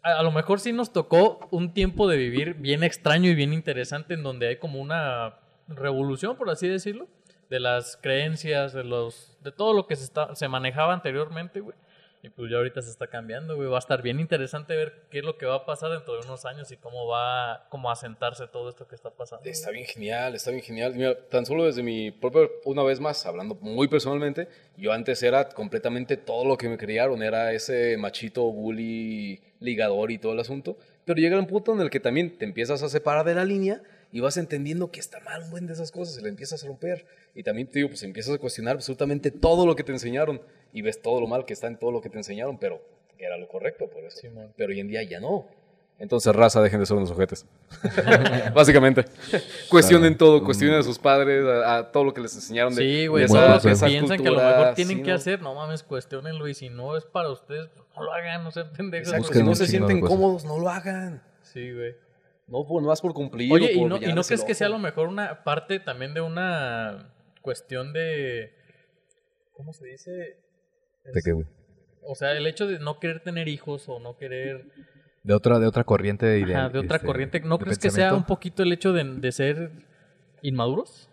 a, lo mejor sí nos tocó un tiempo de vivir bien extraño y bien interesante en donde hay como una revolución, por así decirlo, de las creencias, de los de todo lo que se está se manejaba anteriormente, güey. Y pues ya ahorita se está cambiando, güey. Va a estar bien interesante ver qué es lo que va a pasar dentro de unos años y cómo va como a sentarse todo esto que está pasando. Está bien genial, está bien genial. Mira, tan solo desde mi propio, una vez más, hablando muy personalmente, yo antes era completamente todo lo que me criaron, era ese machito bully, ligador y todo el asunto. Pero llega un punto en el que también te empiezas a separar de la línea y vas entendiendo que está mal un buen de esas cosas y la empiezas a romper. Y también te digo, pues empiezas a cuestionar absolutamente todo lo que te enseñaron y ves todo lo mal que está en todo lo que te enseñaron, pero era lo correcto por eso. pero hoy en día ya no. Entonces, raza, dejen de ser unos ojetes. Básicamente. Cuestionen todo, cuestionen a sus padres, a, a todo lo que les enseñaron de Sí, güey, esa- lo que piensan que a lo mejor tienen sí, que ¿no? hacer, no mames, cuestionenlo y si no es para ustedes, pues, no lo hagan, no sean pendejos. Exacto, si no se sienten cosas. cómodos, no lo hagan. Sí, güey. No, por, no vas por cumplir. Oye, o ¿y por no, ¿y no crees que sea a lo mejor una parte también de una cuestión de... ¿Cómo se dice? ¿De qué, güey? O sea, el hecho de no querer tener hijos o no querer... De otra, de otra corriente de idea. Ajá, de otra este, corriente. ¿No crees que sea un poquito el hecho de, de ser inmaduros?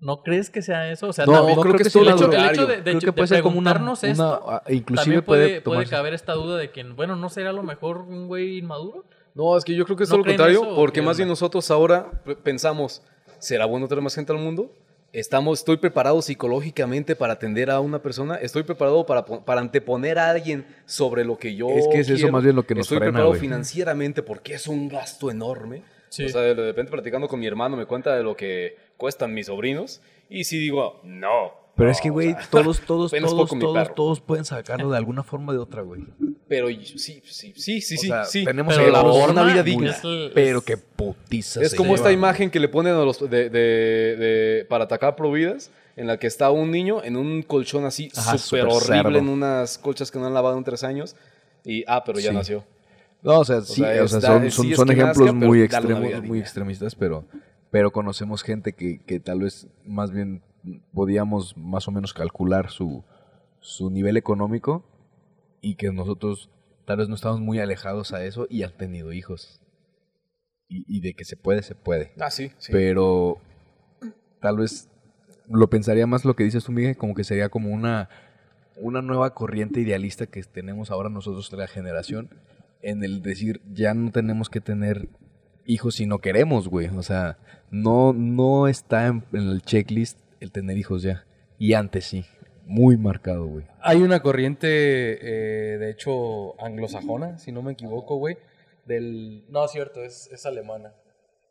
¿No crees que sea eso? O sea, No, también no creo que el hecho, el hecho de, de, Creo que de puede ser como una, preguntarnos una- esto, inclusive también puede, puede, puede caber esta duda de que, bueno, ¿no será a lo mejor un güey inmaduro? No, es que yo creo que es ¿No todo lo contrario, eso porque más bien nosotros ahora pensamos, ¿será bueno traer más gente al mundo? Estamos, estoy preparado psicológicamente para atender a una persona, estoy preparado para, para anteponer a alguien sobre lo que yo Es que es eso más bien lo que nos Estoy frena, preparado güey. financieramente porque es un gasto enorme. Sí. O sea, de repente platicando con mi hermano me cuenta de lo que cuestan mis sobrinos y si digo, no. Pero no, es que, o güey, sea, todos, todos, todos, todos, todos pueden sacarlo de alguna forma o de otra, güey. Pero sí, sí, sí, sí, O sí, sea, sí. tenemos Pero la ejemplos forma una vida digna. es Pero que putiza Es como esta imagen que le ponen a los de, de- de- para atacar providas, en la que está un niño en un colchón así súper horrible, cerdo. en unas colchas que no han lavado en tres años. Y, ah, pero ya Sí. nació. No, o sea, sí, o sea, son, sí son, son ejemplos nazca, muy extremos, muy digna. extremistas, pero, pero conocemos gente que, que tal vez más bien podíamos más o menos calcular su, su nivel económico y que nosotros tal vez no estamos muy alejados a eso y han tenido hijos. Y, y de que se puede, se puede. Ah, sí, sí. Pero tal vez lo pensaría más lo que dices tú, Miguel, como que sería como una, una nueva corriente idealista que tenemos ahora nosotros de la generación, en el decir, ya no tenemos que tener hijos si no queremos, güey. O sea, no, no está en, en el checklist el tener hijos ya. Y antes sí, muy marcado, güey. Hay una corriente, eh, de hecho, anglosajona, si no me equivoco, güey. Del. No, es cierto, es, es alemana.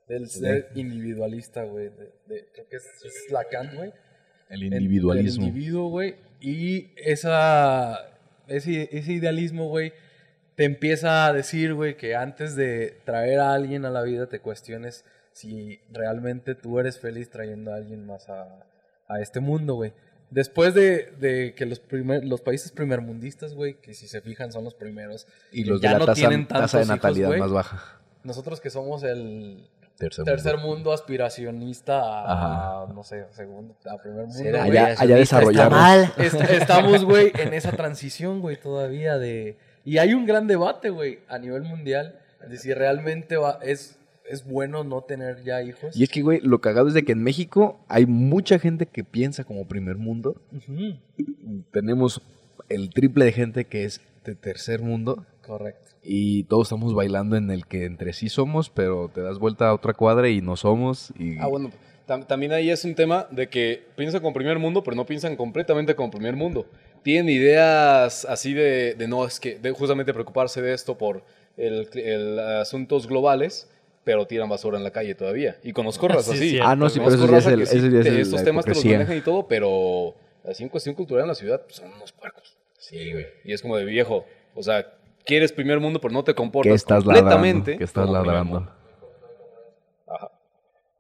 Del ser individualista, güey. de- de- creo que es, es Lacan, güey. El El- individualismo. El individuo, güey. Y esa, ese, ese idealismo, güey, te empieza a decir, güey, que antes de traer a alguien a la vida te cuestiones si realmente tú eres feliz trayendo a alguien más a, a este mundo, güey. Después de, de que los, primer, los países primermundistas, güey, que si se fijan son los primeros, y los ya de la no tasa, tienen tasa de hijos, natalidad más baja. nosotros que somos el Tercer, tercer mundo. mundo aspiracionista a, no sé, segundo, a primer mundo. Güey, Allá, está mal. Est- estamos, güey, en esa transición, güey, todavía de... Y hay un gran debate, güey, a nivel mundial, de si realmente va, es, es bueno no tener ya hijos. Y es que, güey, lo cagado es de que en México hay mucha gente que piensa como primer mundo. Tenemos el triple de gente que es de tercer mundo. Correcto. Y todos estamos bailando en el que entre sí somos, pero te das vuelta a otra cuadra y no somos. Y Ah, bueno, tam- también ahí es un tema de que piensan como primer mundo, pero no piensan completamente como primer mundo. Tienen ideas así de, de no, es que de justamente preocuparse de esto por el, el asuntos globales, pero tiran basura en la calle todavía. Y conozco razas Sí, así. cierto, Ah, no, sí, pero eso ya es el- que sí, es el- estos la temas te los hipocresía. manejan y todo, pero así en cuestión cultural en la ciudad pues, son unos puercos. Sí, güey. Y es como de viejo. O sea, quieres primer mundo, pero no te comportas Que estás completamente. Que estás ladrando. Ajá.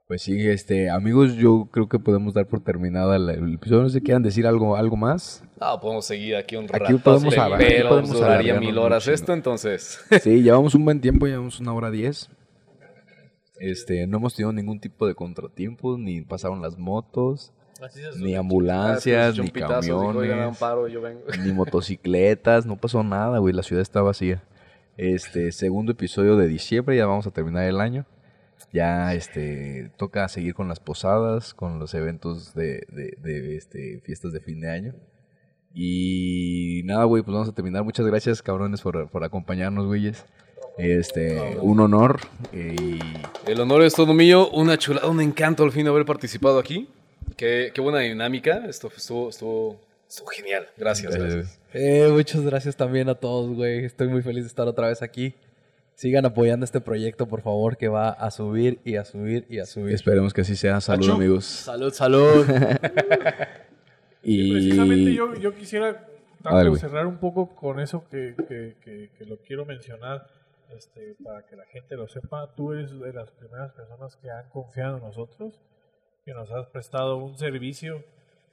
Pues sí, este, amigos, yo creo que podemos dar por terminada el, el episodio. No sé si quieran decir algo, algo más. Ah, podemos seguir aquí un Aquí rato. podemos hablar, aquí pero podemos duraría mil horas chingo. esto, entonces. Sí, llevamos un buen tiempo, llevamos una hora diez. Este, no hemos tenido ningún tipo de contratiempos, ni pasaron las motos. Ni ambulancias, Ah, ni pues, echó un pitazo, dijo, "Oigan, hagan camiones, paro, yo vengo. ni motocicletas, no pasó nada, güey, la ciudad está vacía. Este, segundo episodio de diciembre, ya vamos a terminar el año. Ya, este, toca seguir con las posadas, con los eventos de, de, de, este, fiestas de fin de año. Y nada, güey, pues vamos a terminar. Muchas gracias, cabrones, por, por acompañarnos, güeyes. Este, un honor. eh, y El honor es todo mío. Una chulada, un encanto al fin haber participado aquí. Qué, qué buena dinámica. Esto estuvo, estuvo, estuvo genial. Gracias. gracias. Eh, muchas gracias también a todos, güey. Estoy muy feliz de estar otra vez aquí. Sigan apoyando este proyecto, por favor, que va a subir y a subir y a subir. esperemos que así sea. Salud, Achú. amigos. Salud, salud. Y Precisamente yo, yo quisiera tanto ver, cerrar un poco con eso que, que, que, que lo quiero mencionar este, para que la gente lo sepa. Tú eres de las primeras personas que han confiado en nosotros, que nos has prestado un servicio.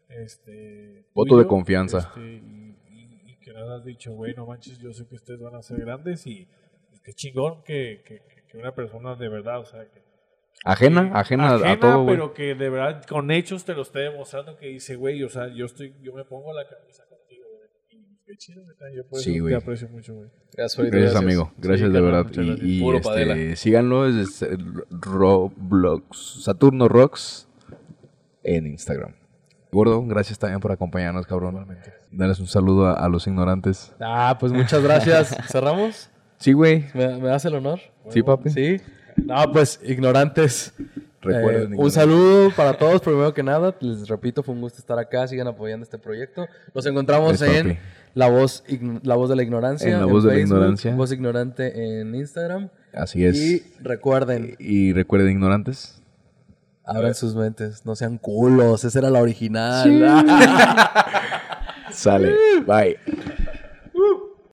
Este, Voto de confianza. este, y, y- y que nos has dicho, güey, no manches, yo sé que ustedes van a ser grandes y pues, qué chingón que, que, que- que una persona de verdad, o sea, que ajena, ajena, ajena, a todo, pero que de verdad con hechos te lo esté demostrando que dice, güey, o sea, yo estoy, yo me pongo la camisa. Y qué chido, neta, yo por Sí, eso güey. te aprecio mucho, güey. Gracias, Freddy, Gracias, amigo. Gracias Sí, de verdad. Y, gracias. y, Puro este, síganlo, es eh, Roblox, Saturno Rocks en Instagram. Gordo, gracias también por acompañarnos, cabrón. Dales un saludo a, a los ignorantes. ah, pues muchas gracias. ¿Cerramos? Sí, güey. ¿Me, me das el honor? Sí, papi. Sí. No, pues, ignorantes. Eh, un saludo para todos, primero que nada. Les repito, fue un gusto estar acá. Sigan apoyando este proyecto. Nos encontramos Es, papi. en La Voz, la voz de la Ignorancia. En La Voz de la Ignorancia. Voz Ignorante en Instagram. Así es. Y recuerden, Y recuerden, ignorantes. abran sus mentes. No sean culos. Esa era la original. Sale. Bye.